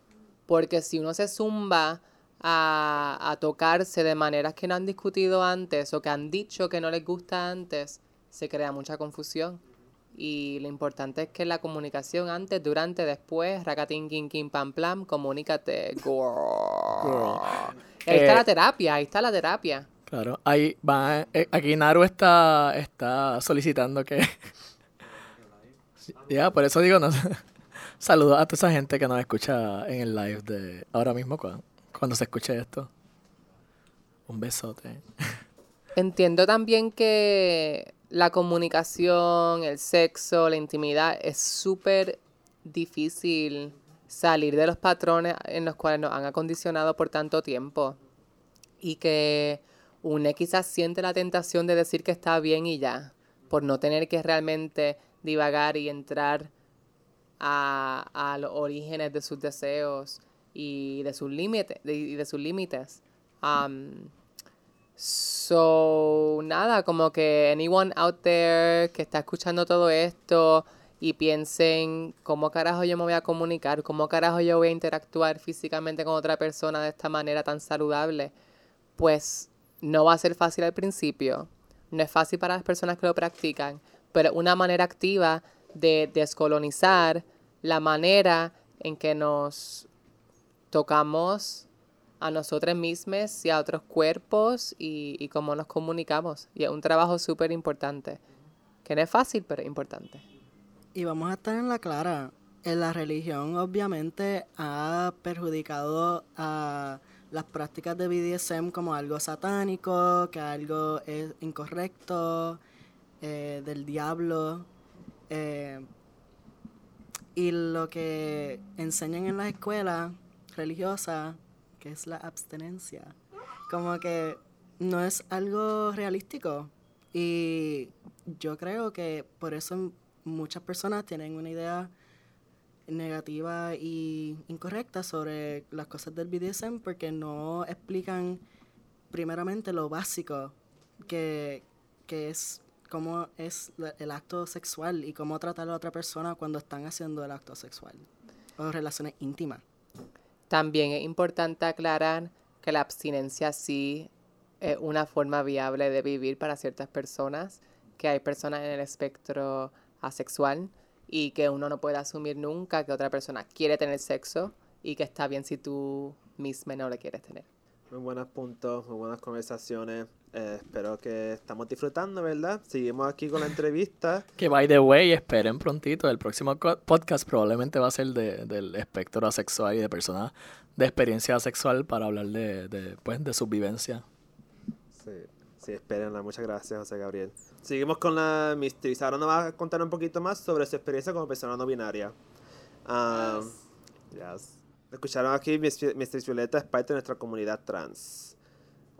Porque si uno se zumba a, a tocarse de maneras que no han discutido antes o que han dicho que no les gusta antes, se crea mucha confusión. Y lo importante es que la comunicación antes, durante, después, racatín, kin, kin, pam, plam, comunícate. Girl. Ahí está Eh, la terapia, ahí está la terapia. Claro, ahí va, eh, aquí Naru está, está solicitando que... Ya, por eso digo, no, saludos a toda esa gente que nos escucha en el live de ahora mismo cuando, cuando se escuche esto. Un besote. Entiendo también que la comunicación, el sexo, la intimidad es súper difícil salir de los patrones en los cuales nos han acondicionado por tanto tiempo. Y que uno quizás siente la tentación de decir que está bien y ya, por no tener que realmente divagar y entrar a, a los orígenes de sus deseos y de sus límites. De, de sus límites. Am, So, nada, como que anyone out there que está escuchando todo esto y piensen cómo carajo yo me voy a comunicar, cómo carajo yo voy a interactuar físicamente con otra persona de esta manera tan saludable, pues no va a ser fácil al principio, no es fácil para las personas que lo practican, pero una manera activa de descolonizar la manera en que nos tocamos a nosotros mismos y a otros cuerpos y, y cómo nos comunicamos. Y es un trabajo súper importante, que no es fácil, pero importante. Y vamos a estar en la clara. En la religión obviamente ha perjudicado a las prácticas de BDSM como algo satánico, que algo es incorrecto, eh, del diablo. eh, y lo que enseñan en las escuelas religiosas, que es la abstenencia. Como que no es algo realístico. Y yo creo que por eso muchas personas tienen una idea negativa y incorrecta sobre las cosas del BDSM porque no explican primeramente lo básico que, que es cómo es el acto sexual y cómo tratar a otra persona cuando están haciendo el acto sexual o relaciones íntimas. También es importante aclarar que la abstinencia sí es una forma viable de vivir para ciertas personas, que hay personas en el espectro asexual y que uno no puede asumir nunca que otra persona quiere tener sexo y que está bien si tú misma no le quieres tener. Muy buenos puntos, muy buenas conversaciones. Eh, espero que estamos disfrutando, ¿verdad? Seguimos aquí con la entrevista. Que by the way, esperen prontito. El próximo podcast probablemente va a ser de, del espectro asexual y de personas de experiencia sexual para hablar de, de, pues, de su vivencia. Sí, sí, espérenla. Muchas gracias, José Gabriel. Seguimos con la Mistress. Ahora nos va a contar un poquito más sobre su experiencia como persona no binaria. Um, yes. Escucharon aquí, Mistress Violeta es parte de nuestra comunidad trans.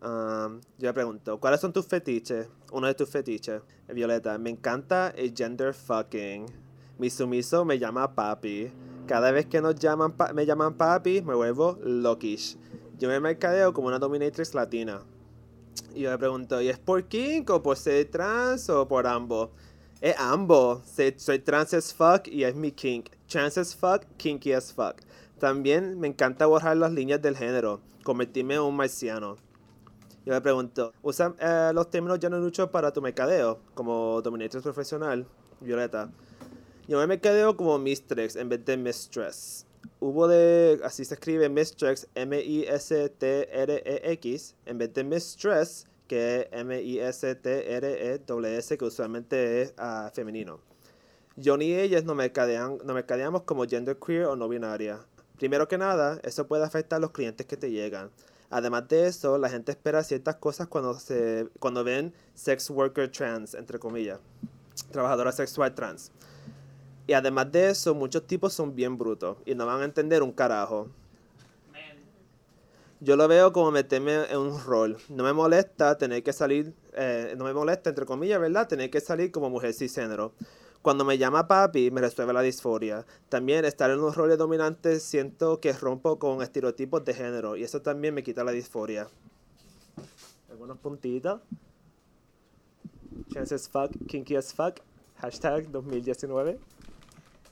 Um, yo le pregunto, ¿cuáles son tus fetiches? Uno de tus fetiches. Violeta, me encanta el gender fucking. Mi sumiso me llama papi. Cada vez que nos llaman me llaman papi, me vuelvo loquish. Yo me mercadeo como una dominatrix latina. Y yo le pregunto, ¿y es por kink o por ser trans o por ambos? Es ambos. Soy trans as fuck y es mi kink. Trans as fuck, kinky as fuck. También me encanta borrar las líneas del género, convertirme en un marciano. Yo le pregunto, ¿usan eh, los términos ya no lucho para tu mercadeo? Como dominatrix profesional, Violeta. Yo me mercadeo como Mistrex en vez de Mistress. Hubo de, así se escribe Mistrex, M-I-S-T-R-E-X, en vez de Mistress, que es M-I-S-T-R-E-S, que usualmente es ah, femenino. Yo ni ellas nos, mercadean, mercadeamos como genderqueer o no binaria. Primero que nada, eso puede afectar a los clientes que te llegan. Además de eso, la gente espera ciertas cosas cuando, se, cuando ven sex worker trans, entre comillas, trabajadora sexual trans. Y además de eso, muchos tipos son bien brutos y no van a entender un carajo. Yo lo veo como meterme en un rol. No me molesta tener que salir, eh, no me molesta, entre comillas, ¿verdad? Tener que salir como mujer cisgénero. Cuando me llama papi, me resuelve la disforia. También estar en unos roles dominantes siento que rompo con estereotipos de género y eso también me quita la disforia. Algunos puntitos. Chances fuck, kinky as fuck. Hashtag 2019.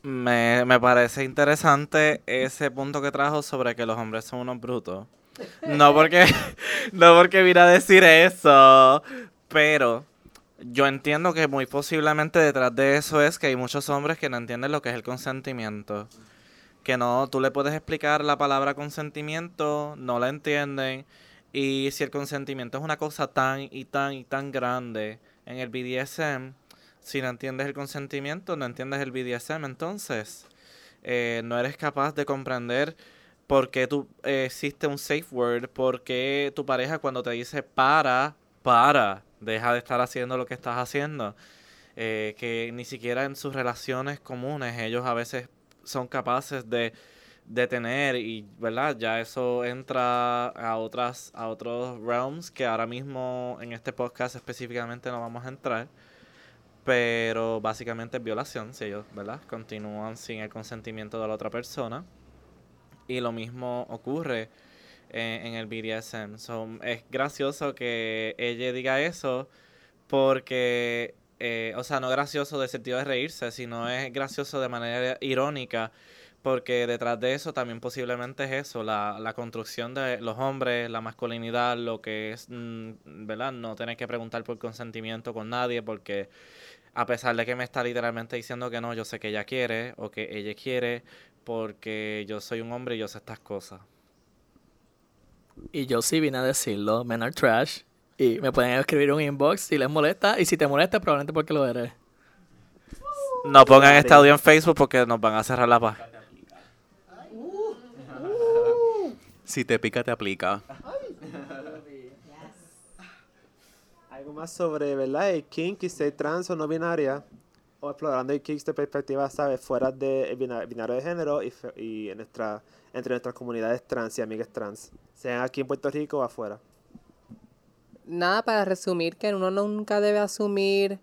Me, me parece interesante ese punto que trajo sobre que los hombres son unos brutos. No porque, no porque vine a decir eso, pero yo entiendo que muy posiblemente detrás de eso es que hay muchos hombres que no entienden lo que es el consentimiento. Que no, tú le puedes explicar la palabra consentimiento, no la entienden. Y si el consentimiento es una cosa tan y tan y tan grande en el BDSM, si no entiendes el consentimiento, no entiendes el BDSM, entonces eh, no eres capaz de comprender por qué tú, eh, existe un safe word, por qué tu pareja cuando te dice para, para, deja de estar haciendo lo que estás haciendo. Eh, que ni siquiera en sus relaciones comunes ellos a veces son capaces de, de tener y verdad ya eso entra a otras a otros realms que ahora mismo en este podcast específicamente no vamos a entrar pero básicamente es violación si ellos verdad continúan sin el consentimiento de la otra persona. Y lo mismo ocurre en, en el BDSM So, es gracioso que ella diga eso porque eh, o sea no gracioso de sentido de reírse sino es gracioso de manera irónica porque detrás de eso también posiblemente es eso, la, la construcción de los hombres, la masculinidad, lo que es, mm, ¿verdad? No tener que preguntar por consentimiento con nadie porque a pesar de que me está literalmente diciendo que no, yo sé que ella quiere o que ella quiere porque yo soy un hombre y yo sé estas cosas. Y yo sí vine a decirlo, men are trash. Y me pueden escribir un inbox si les molesta. Y si te molesta, probablemente porque lo eres. No pongan este audio en Facebook porque nos van a cerrar la paz. Si te pica, te aplica. Algo más sobre, ¿verdad? El kink y ser trans o no binaria. O explorando el kink de perspectiva, ¿sabes? Fuera de el bina- binario de género y, y entre nuestras comunidades trans y amigas trans. Sean aquí en Puerto Rico o afuera. nada, para resumir, que uno nunca debe asumir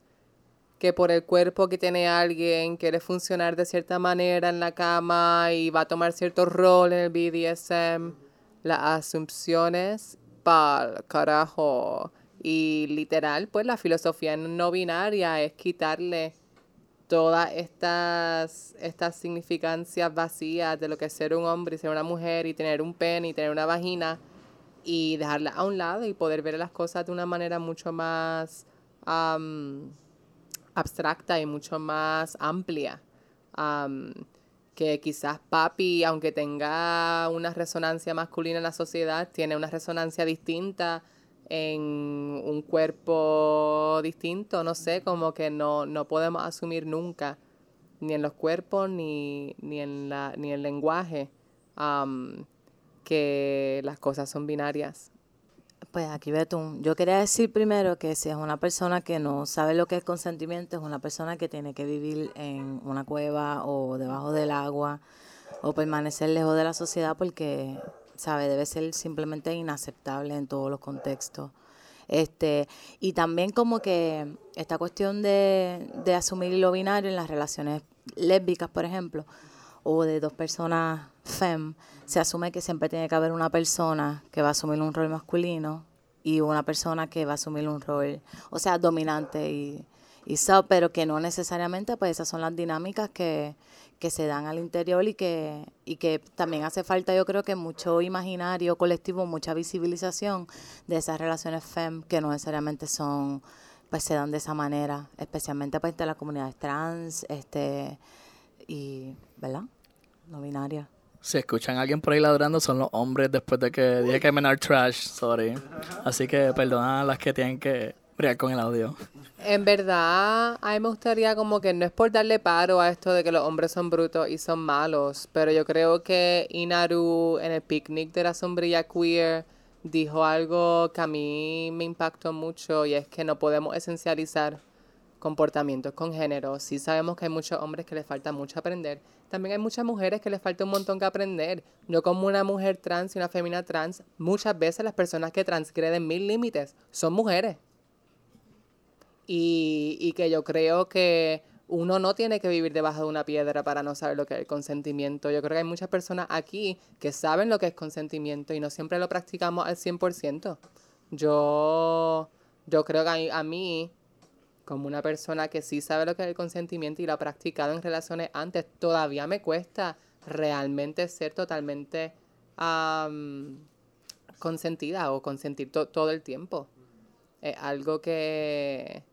que por el cuerpo que tiene alguien quiere funcionar de cierta manera en la cama y va a tomar cierto rol en el BDSM. Las asunciones, pal, carajo. Y literal, pues la filosofía no binaria es quitarle todas estas, estas significancias vacías de lo que es ser un hombre y ser una mujer y tener un pene y tener una vagina y dejarla a un lado y poder ver las cosas de una manera mucho más am, abstracta y mucho más amplia. Am, que quizás papi, aunque tenga una resonancia masculina en la sociedad, tiene una resonancia distinta en un cuerpo distinto, no sé, como que no, no podemos asumir nunca, ni en los cuerpos, ni, ni, en, la, ni el lenguaje, am, que las cosas son binarias. Pues aquí Betún, yo quería decir primero que si es una persona que no sabe lo que es consentimiento, es una persona que tiene que vivir en una cueva o debajo del agua o permanecer lejos de la sociedad porque, sabe, debe ser simplemente inaceptable en todos los contextos. Este, y también como que esta cuestión de, de asumir lo binario en las relaciones lésbicas, por ejemplo, o de dos personas fem, se asume que siempre tiene que haber una persona que va a asumir un rol masculino y una persona que va a asumir un rol, o sea, dominante y, y sub, pero que no necesariamente, pues esas son las dinámicas que, que se dan al interior y que, y que también hace falta, yo creo que mucho imaginario colectivo, mucha visibilización de esas relaciones fem que no necesariamente son, pues se dan de esa manera, especialmente pues de las comunidades trans, este, y, ¿verdad? No binaria. Si escuchan a alguien por ahí ladrando, son los hombres después de que dije que menar trash, sorry. Así que perdona a las que tienen que bregar con el audio. En verdad, a mí me gustaría como que no es por darle paro a esto de que los hombres son brutos y son malos, pero yo creo que Inaru en el picnic de la sombrilla queer dijo algo que a mí me impactó mucho y es que no podemos esencializar comportamientos con género. Sí sabemos que hay muchos hombres que les falta mucho aprender. También hay muchas mujeres que les falta un montón que aprender. Yo como una mujer trans y una femina trans, muchas veces las personas que transgreden mis límites son mujeres. Y, que yo creo que uno no tiene que vivir debajo de una piedra para no saber lo que es el consentimiento. Yo creo que hay muchas personas aquí que saben lo que es consentimiento y no siempre lo practicamos al 100%. Yo, yo creo que a, mí, como una persona que sí sabe lo que es el consentimiento y lo ha practicado en relaciones antes, todavía me cuesta realmente ser totalmente consentida o consentir to- todo el tiempo. Es algo que,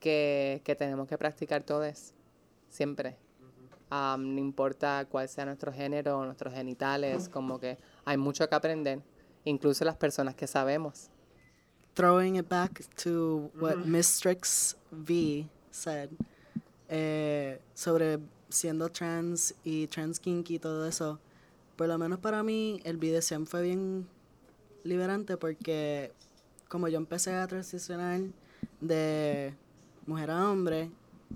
que, que tenemos que practicar todos, siempre. Am, no importa cuál sea nuestro género, nuestros genitales, como que hay mucho que aprender, incluso las personas que sabemos. throwing it back to what Miss Strix V said eh, sobre siendo trans y trans kinky y todo eso, por lo menos para mí el BDSM fue bien liberante porque como yo empecé a transicionar de mujer a hombre,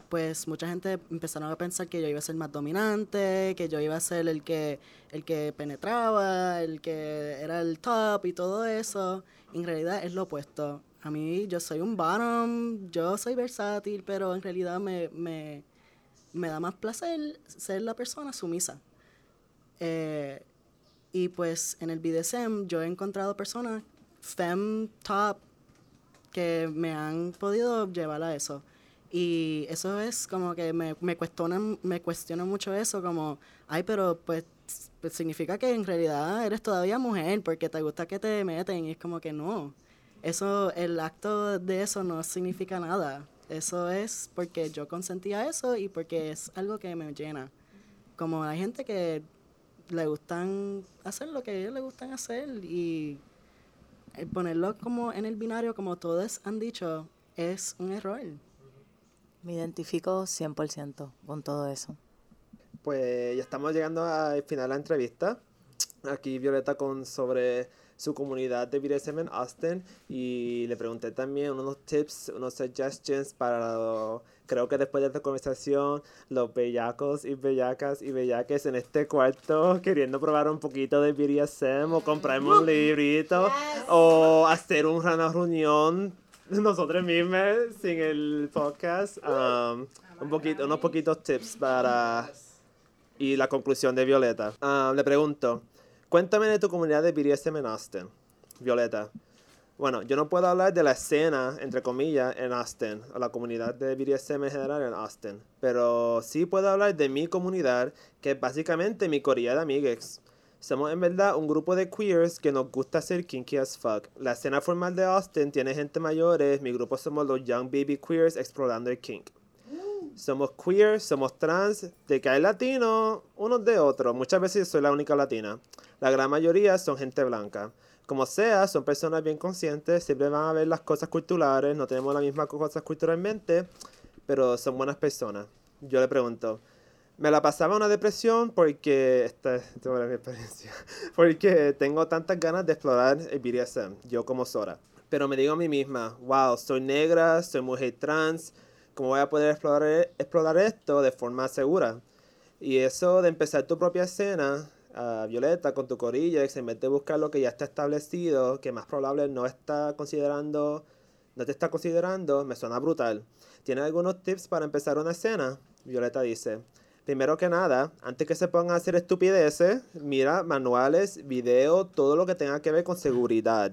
pues mucha gente empezaron a pensar que yo iba a ser más dominante, que yo iba a ser el que el que penetraba, el que era el top y todo eso. En realidad es lo opuesto. A mí yo soy un bottom, yo soy versátil, pero en realidad me, me, me da más placer ser la persona sumisa. Eh, y pues en el BDSM yo he encontrado personas fem top que me han podido llevar a eso. Y eso es como que me, me, cuestiona, me cuestiona mucho eso, como, ay, pero pues, pues significa que en realidad eres todavía mujer porque te gusta que te meten. Y es como que no. Eso, el acto de eso no significa nada. Eso es porque yo consentía eso y porque es algo que me llena. Como hay gente que le gustan hacer lo que a ellos les gustan hacer y ponerlo como en el binario, como todos han dicho, es un error. Me identifico 100% con todo eso. Pues ya estamos llegando al final de la entrevista. Aquí Violeta con sobre su comunidad de BDSM en Austin y le pregunté también unos tips, unos suggestions para, creo que después de esta conversación, los bellacos y bellacas y bellaques en este cuarto queriendo probar un poquito de BDSM o comprarme un librito o hacer una reunión nosotros mismos sin el podcast. um, un poquito, unos poquitos tips para y la conclusión de Violeta. Ah, le pregunto, cuéntame de tu comunidad de BDSM en Austin, Violeta. Bueno, yo no puedo hablar de la escena, entre comillas, en Austin, o la comunidad de BDSM en general en Austin, pero sí puedo hablar de mi comunidad, que es básicamente mi corilla de amigues. Somos en verdad un grupo de queers que nos gusta ser kinky as fuck. La escena formal de Austin tiene gente mayores, mi grupo somos los young baby queers explorando el kink. Somos queer, somos trans, de que hay latinos, unos de otros. Muchas veces soy la única latina. La gran mayoría son gente blanca. Como sea, son personas bien conscientes, siempre van a ver las cosas culturales, no tenemos las mismas cosas culturalmente, pero son buenas personas. Yo le pregunto, me la pasaba una depresión porque, esta es mi experiencia, porque tengo tantas ganas de explorar el BDSM, yo como Sora. Pero me digo a mí misma, wow, soy negra, soy mujer trans, ¿cómo voy a poder explorar, explorar esto de forma segura? Y eso de empezar tu propia escena, ah, Violeta, con tu corilla, en vez de buscar lo que ya está establecido, que más probable no está considerando, no te está considerando, me suena brutal. ¿Tienes algunos tips para empezar una escena? Violeta dice, primero que nada, antes que se pongan a hacer estupideces, mira manuales, videos, todo lo que tenga que ver con seguridad,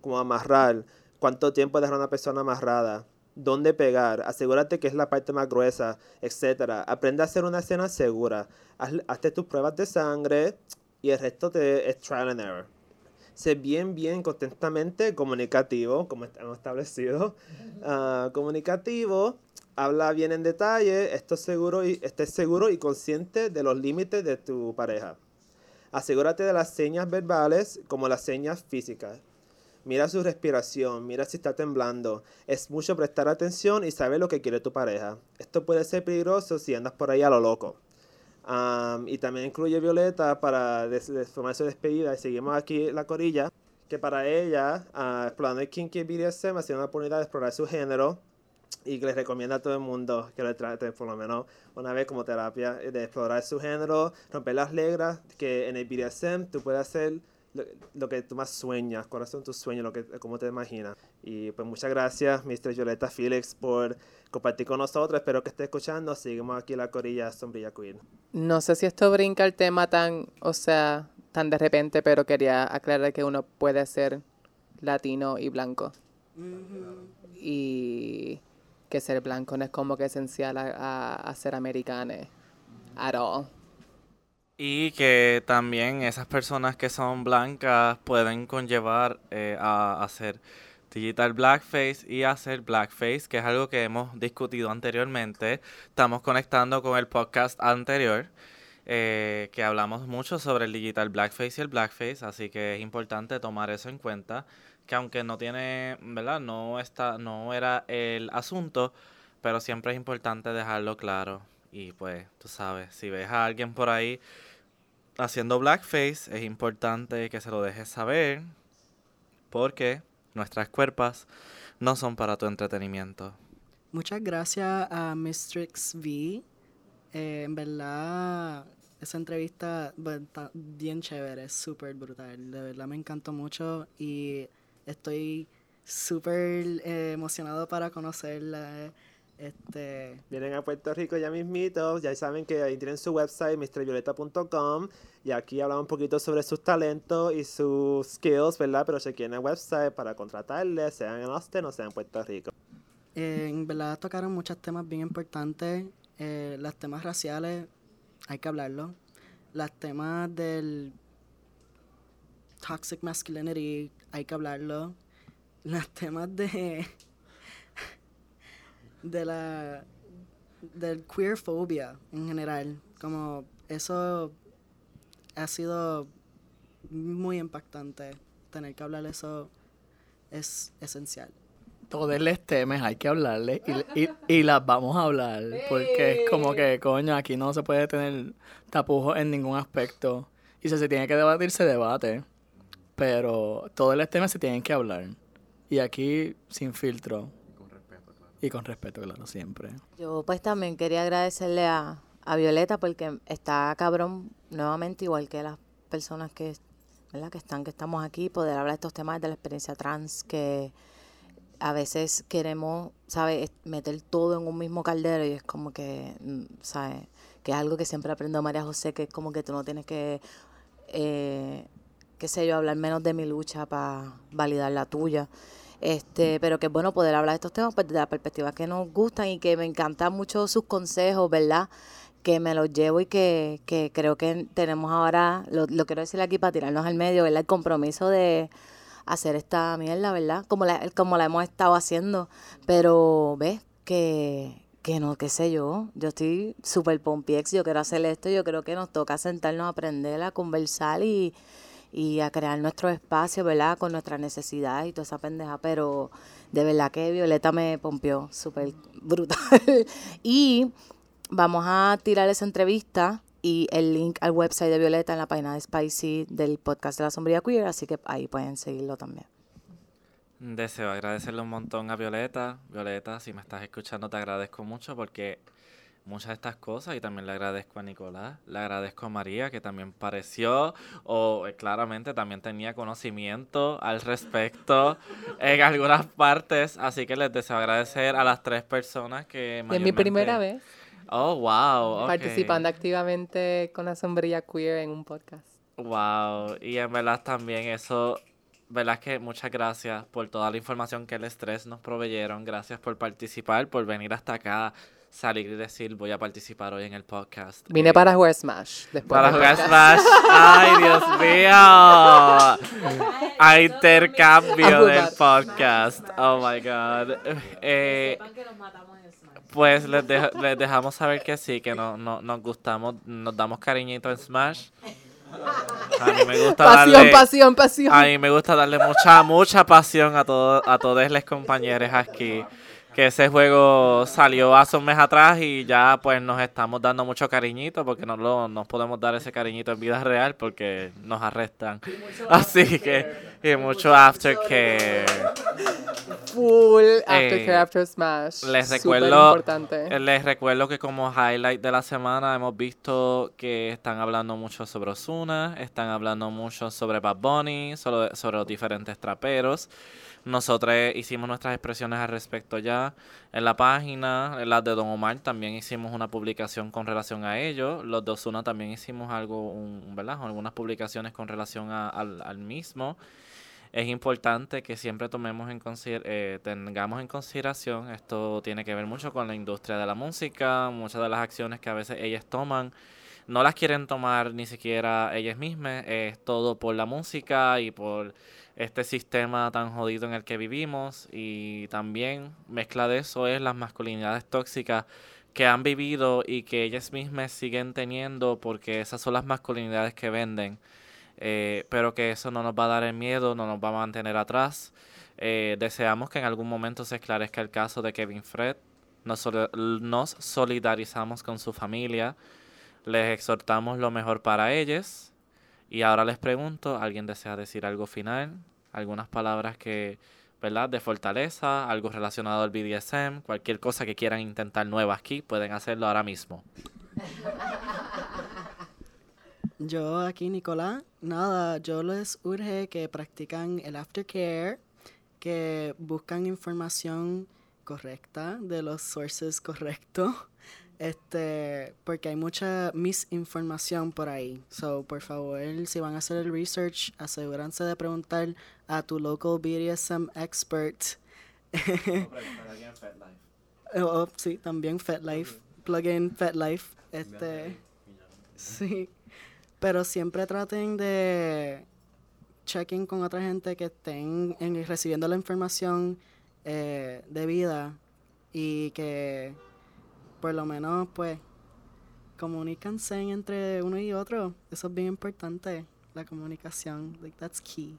como amarrar, cuánto tiempo dejar a una persona amarrada, dónde pegar, asegúrate que es la parte más gruesa, etcétera. Aprende a hacer una escena segura. Haz, hazte tus pruebas de sangre y el resto te, es trial and error. Sé bien, bien constantemente comunicativo, como hemos establecido. Ah, comunicativo, habla bien en detalle, estés seguro, y, estés seguro y consciente de los límites de tu pareja. Asegúrate de las señas verbales como las señas físicas. Mira su respiración, mira si está temblando. Es mucho prestar atención y saber lo que quiere tu pareja. Esto puede ser peligroso si andas por ahí a lo loco. Y también incluye Violeta para tomar su despedida. Y seguimos aquí la corilla. Que para ella, ah, explorando el Kinky BDSM, ha sido una oportunidad de explorar su género. Y que les recomienda a todo el mundo que lo trate por lo menos una vez como terapia. eh, De explorar su género, romper las reglas. Que en el BDSM tú puedes hacer lo, lo que tú más sueñas, cuáles son tus sueños, lo que, cómo te imaginas. Y pues muchas gracias, Mr. Violeta Felix, por compartir con nosotros. Espero que esté escuchando. Seguimos aquí la corilla Sombrilla Queen. No sé si esto brinca el tema tan, o sea, tan de repente, pero quería aclarar que uno puede ser latino y blanco. Y que ser blanco no es como que esencial a, a- a ser americano. At all. Y que también esas personas que son blancas pueden conllevar eh, a hacer digital blackface y hacer blackface, que es algo que hemos discutido anteriormente. Estamos conectando con el podcast anterior, eh, que hablamos mucho sobre el digital blackface y el blackface, así que es importante tomar eso en cuenta, que aunque no tiene, ¿verdad? No está, no era el asunto, pero siempre es importante dejarlo claro. Y pues, tú sabes, si ves a alguien por ahí haciendo blackface, es importante que se lo dejes saber, porque nuestras cuerpas no son para tu entretenimiento. Muchas gracias a Mistrix V. Eh, en verdad, esa entrevista bueno, está bien chévere, súper brutal. De verdad me encantó mucho y estoy súper eh, emocionado para conocerla. Este, Vienen a Puerto Rico ya mismito, ya saben que ahí tienen su website, mrvioleta.com, y aquí hablamos un poquito sobre sus talentos y sus skills, ¿verdad? Pero chequen el website para contratarles, sean en Austin o sean en Puerto Rico. Eh, en verdad tocaron muchos temas bien importantes. Eh, los temas raciales, hay que hablarlo. Los temas del toxic masculinity, hay que hablarlo. Los temas de de la del queer phobia en general, como eso ha sido muy impactante. Tener que hablar eso es esencial. Todos los temas hay que hablarles y, y, y las vamos a hablar. Porque es como que, coño, aquí no se puede tener tapujos en ningún aspecto. Y si se tiene que debatir, se debate. pero todos los temas se tienen que hablar. Y aquí sin filtro. Y con respeto, claro, siempre. Yo pues también quería agradecerle a, a Violeta porque está cabrón nuevamente igual que las personas que, ¿verdad? que están, que estamos aquí, poder hablar de estos temas de la experiencia trans que a veces queremos, ¿sabes? Meter todo en un mismo caldero y es como que, mm, ¿sabes? Que es algo que siempre aprendo María José, que es como que tú no tienes que, eh, qué sé yo, hablar menos de mi lucha para validar la tuya. Este, pero que es bueno poder hablar de estos temas pues, desde la perspectiva que nos gustan y que me encantan mucho sus consejos, ¿verdad? Que me los llevo y que, que creo que tenemos ahora, lo, lo quiero decir aquí para tirarnos al medio, ¿verdad? El compromiso de hacer esta mierda, ¿verdad? Como la, como la hemos estado haciendo. Pero, ¿ves? Que, que no, qué sé yo. Yo estoy súper pompiex, yo quiero hacer esto, yo creo que nos toca sentarnos a aprender, a conversar y, y a crear nuestro espacio, ¿verdad? Con nuestras necesidades y toda esa pendeja. Pero de verdad que Violeta me pompió súper brutal. y vamos a tirar esa entrevista y el link al website de Violeta en la página de Spicy del podcast de la sombría queer, así que ahí pueden seguirlo también. Deseo agradecerle un montón a Violeta. Violeta, si me estás escuchando, te agradezco mucho porque muchas de estas cosas y también le agradezco a Nicolás, le agradezco a María que también pareció o eh, claramente también tenía conocimiento al respecto en algunas partes, así que les deseo agradecer a las tres personas que Es mi primera vez Oh, wow. participando activamente con la sombrilla queer en un podcast. Wow, y en verdad también eso, verdad que muchas gracias por toda la información que el estrés nos proveyeron, gracias por participar, por venir hasta acá, salir y decir voy a participar hoy en el podcast. Vine Eh, para jugar Smash. Después para jugar podcast. Smash. Ay, Dios mío. A intercambio del podcast. Oh my god. Eh, pues les, dejamos saber que sí, que no, no, nos gustamos, nos damos cariñito en Smash. A mí me gusta Pasión, darle, pasión, pasión. a mí me gusta darle mucha, mucha pasión a todo, a todos los compañeros aquí. Que ese juego salió hace un mes atrás y ya pues nos estamos dando mucho cariñito porque no lo, no podemos dar ese cariñito en vida real porque nos arrestan. Así que, y mucho aftercare. Full aftercare Eh, after Smash. Les recuerdo, importante. eh, les recuerdo que como highlight de la semana hemos visto que están hablando mucho sobre Ozuna, están hablando mucho sobre Bad Bunny, sobre, sobre los diferentes traperos. Nosotros hicimos nuestras expresiones al respecto ya en la página, las de Don Omar también hicimos una publicación con relación a ello. Los de Ozuna también hicimos algo, un, ¿verdad? Algunas publicaciones con relación al, al mismo es importante que siempre tomemos en eh, tengamos en consideración, esto tiene que ver mucho con la industria de la música, muchas de las acciones que a veces ellas toman, no las quieren tomar ni siquiera ellas mismas, es todo por la música y por este sistema tan jodido en el que vivimos y también mezcla de eso es las masculinidades tóxicas que han vivido y que ellas mismas siguen teniendo porque esas son las masculinidades que venden eh, pero que eso no nos va a dar el miedo, no nos va a mantener atrás. Eh, deseamos que en algún momento se esclarezca el caso de Kevin Fred. Nos, nos solidarizamos con su familia. Les exhortamos lo mejor para ellos. Y ahora les pregunto, ¿alguien desea decir algo final? Algunas palabras que, ¿verdad? De fortaleza, algo relacionado al BDSM, cualquier cosa que quieran intentar nueva aquí, pueden hacerlo ahora mismo. Yo aquí, Nicolás, nada, yo les urge que practican el aftercare, que buscan información correcta de los sources correctos, este, porque hay mucha misinformación por ahí. So, por favor, si van a hacer el research, asegúrense de preguntar a tu local BDSM expert. Oh, oh, sí, también FetLife. Plugin FetLife. Este. Sí. Pero siempre traten de check-in con otra gente que estén en- recibiendo la información eh, debida y que por lo menos pues comunícanse entre uno y otro. Eso es bien importante, la comunicación. Like, that's key.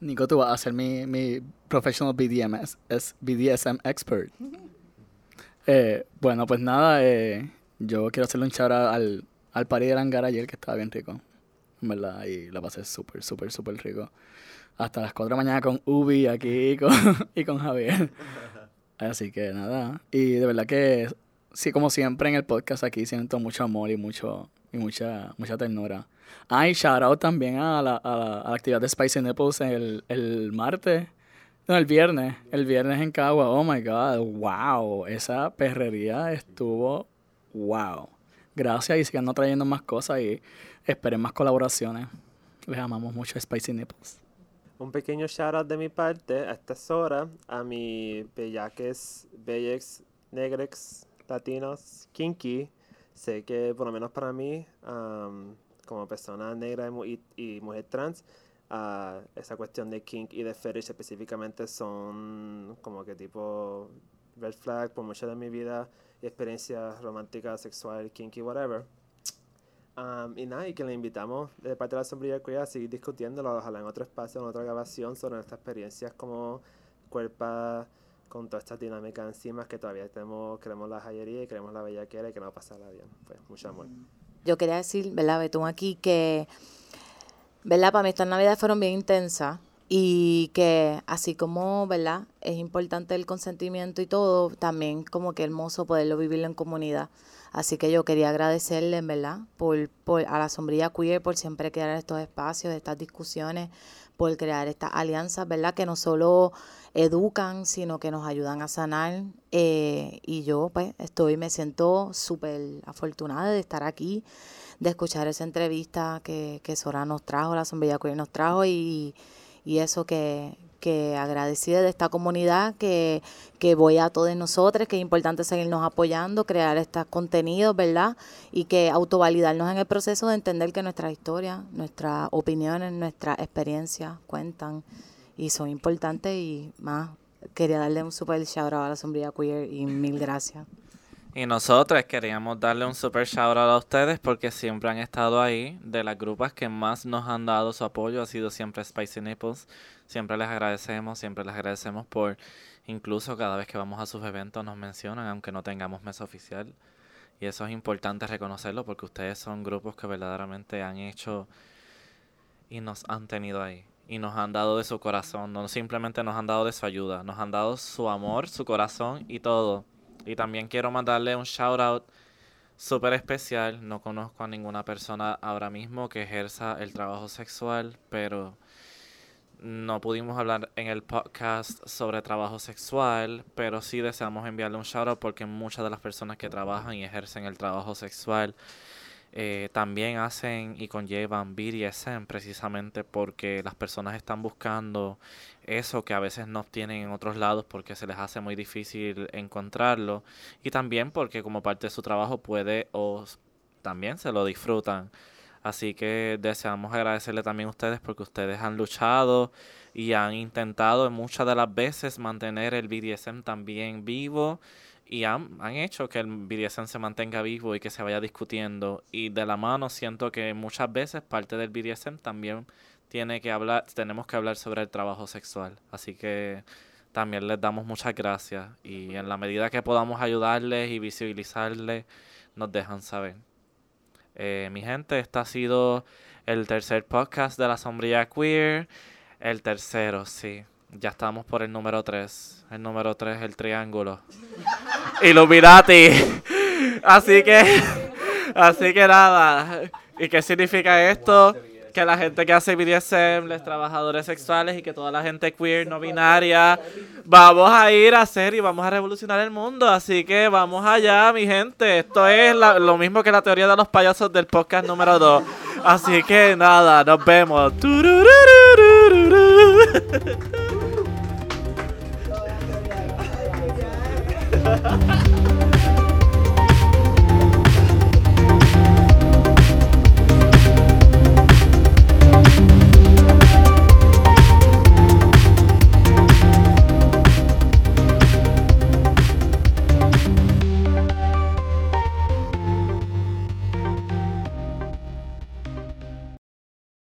Nico, tú vas a ser mi, mi professional BDMS, es BDSM expert. Eh, bueno, pues nada, eh, yo quiero hacerle un shout out al, al party de Langar ayer, que estaba bien rico. en verdad, y la pasé súper, súper, súper rico. Hasta las 4 de la mañana con Ubi aquí y con, y con Javier. Así que nada, y de verdad que, sí, como siempre en el podcast aquí siento mucho amor y mucho y mucha, mucha ternura. Ah, y shout out también a la, a la, a la actividad de Spicy Nipples el, el martes. No, el viernes. El viernes en Cagua. Oh my God. Wow. Esa perrería estuvo wow. Gracias y sigan trayendo más cosas y esperen más colaboraciones. Les amamos mucho Spicy Nipples. Un pequeño shout out de mi parte a estas horas a mi bellaques, bellex, negrex, latinos, kinky. Sé que por lo menos para mí, como persona negra y, y- mujer trans, ah, esa cuestión de kink y de fetish específicamente son como que tipo red flag por mucho de mi vida y experiencia romántica, sexual, kinky, whatever. Am, y nada, y que le invitamos de parte de la sombrilla queer a seguir discutiéndolo, ojalá en otro espacio, en otra grabación, sobre nuestras experiencias como cuerpa con todas estas dinámicas encima que todavía tenemos, queremos la joyería y queremos la bellaquera y queremos pasarla bien. Pues mucho amor. Yo quería decir, ¿verdad, Betún aquí? Que, ¿verdad? Para mí estas navidades fueron bien intensas y que así como, ¿verdad? Es importante el consentimiento y todo, también como que hermoso poderlo vivirlo en comunidad. Así que yo quería agradecerle, ¿verdad? Por, por, a la sombrilla queer por siempre crear estos espacios, estas discusiones, por crear estas alianzas, ¿verdad? Que no solo educan, sino que nos ayudan a sanar. Eh, y yo, pues, estoy, me siento súper afortunada de estar aquí, de escuchar esa entrevista que, que Sora nos trajo, la sombrilla queer nos trajo y, y eso que, que agradecida de esta comunidad, que, que voy a todos nosotros, que es importante seguirnos apoyando, crear estos contenidos, ¿verdad? Y que autovalidarnos en el proceso de entender que nuestra historia, nuestras opiniones, nuestras experiencias cuentan y son importantes y más. Quería darle un super shout out a la sombrilla queer y mil gracias. Y nosotros queríamos darle un super shout out a ustedes porque siempre han estado ahí. De las grupas que más nos han dado su apoyo ha sido siempre Spicy Nipples. Siempre les agradecemos, siempre les agradecemos por incluso cada vez que vamos a sus eventos nos mencionan, aunque no tengamos mesa oficial. Y eso es importante reconocerlo porque ustedes son grupos que verdaderamente han hecho y nos han tenido ahí. Y nos han dado de su corazón, no simplemente nos han dado de su ayuda, nos han dado su amor, su corazón y todo. Y también quiero mandarle un shout out súper especial. No conozco a ninguna persona ahora mismo que ejerza el trabajo sexual, pero no pudimos hablar en el podcast sobre trabajo sexual, pero sí deseamos enviarle un shout out porque muchas de las personas que trabajan y ejercen el trabajo sexual eh, también hacen y conllevan BDSM precisamente porque las personas están buscando eso que a veces no obtienen en otros lados porque se les hace muy difícil encontrarlo y también porque como parte de su trabajo puede o también se lo disfrutan. Así que deseamos agradecerle también a ustedes porque ustedes han luchado y han intentado muchas de las veces mantener el BDSM también vivo y han, han hecho que el BDSM se mantenga vivo y que se vaya discutiendo. Y de la mano siento que muchas veces parte del BDSM también tiene que hablar, tenemos que hablar sobre el trabajo sexual. Así que también les damos muchas gracias y en la medida que podamos ayudarles y visibilizarles, nos dejan saber. Eh, mi gente, este ha sido el tercer podcast de la sombrilla queer. El tercero, sí. Ya estamos por el número 3. El número 3, el triángulo. Illuminati. Así que, así que nada. ¿Y qué significa esto? Que la gente que hace BDSM, los trabajadores sexuales y que toda la gente queer, no binaria, vamos a ir a hacer y vamos a revolucionar el mundo. Así que vamos allá, mi gente. Esto es lo mismo que la teoría de los payasos del podcast número 2. Así que nada, nos vemos. Ha ha ha!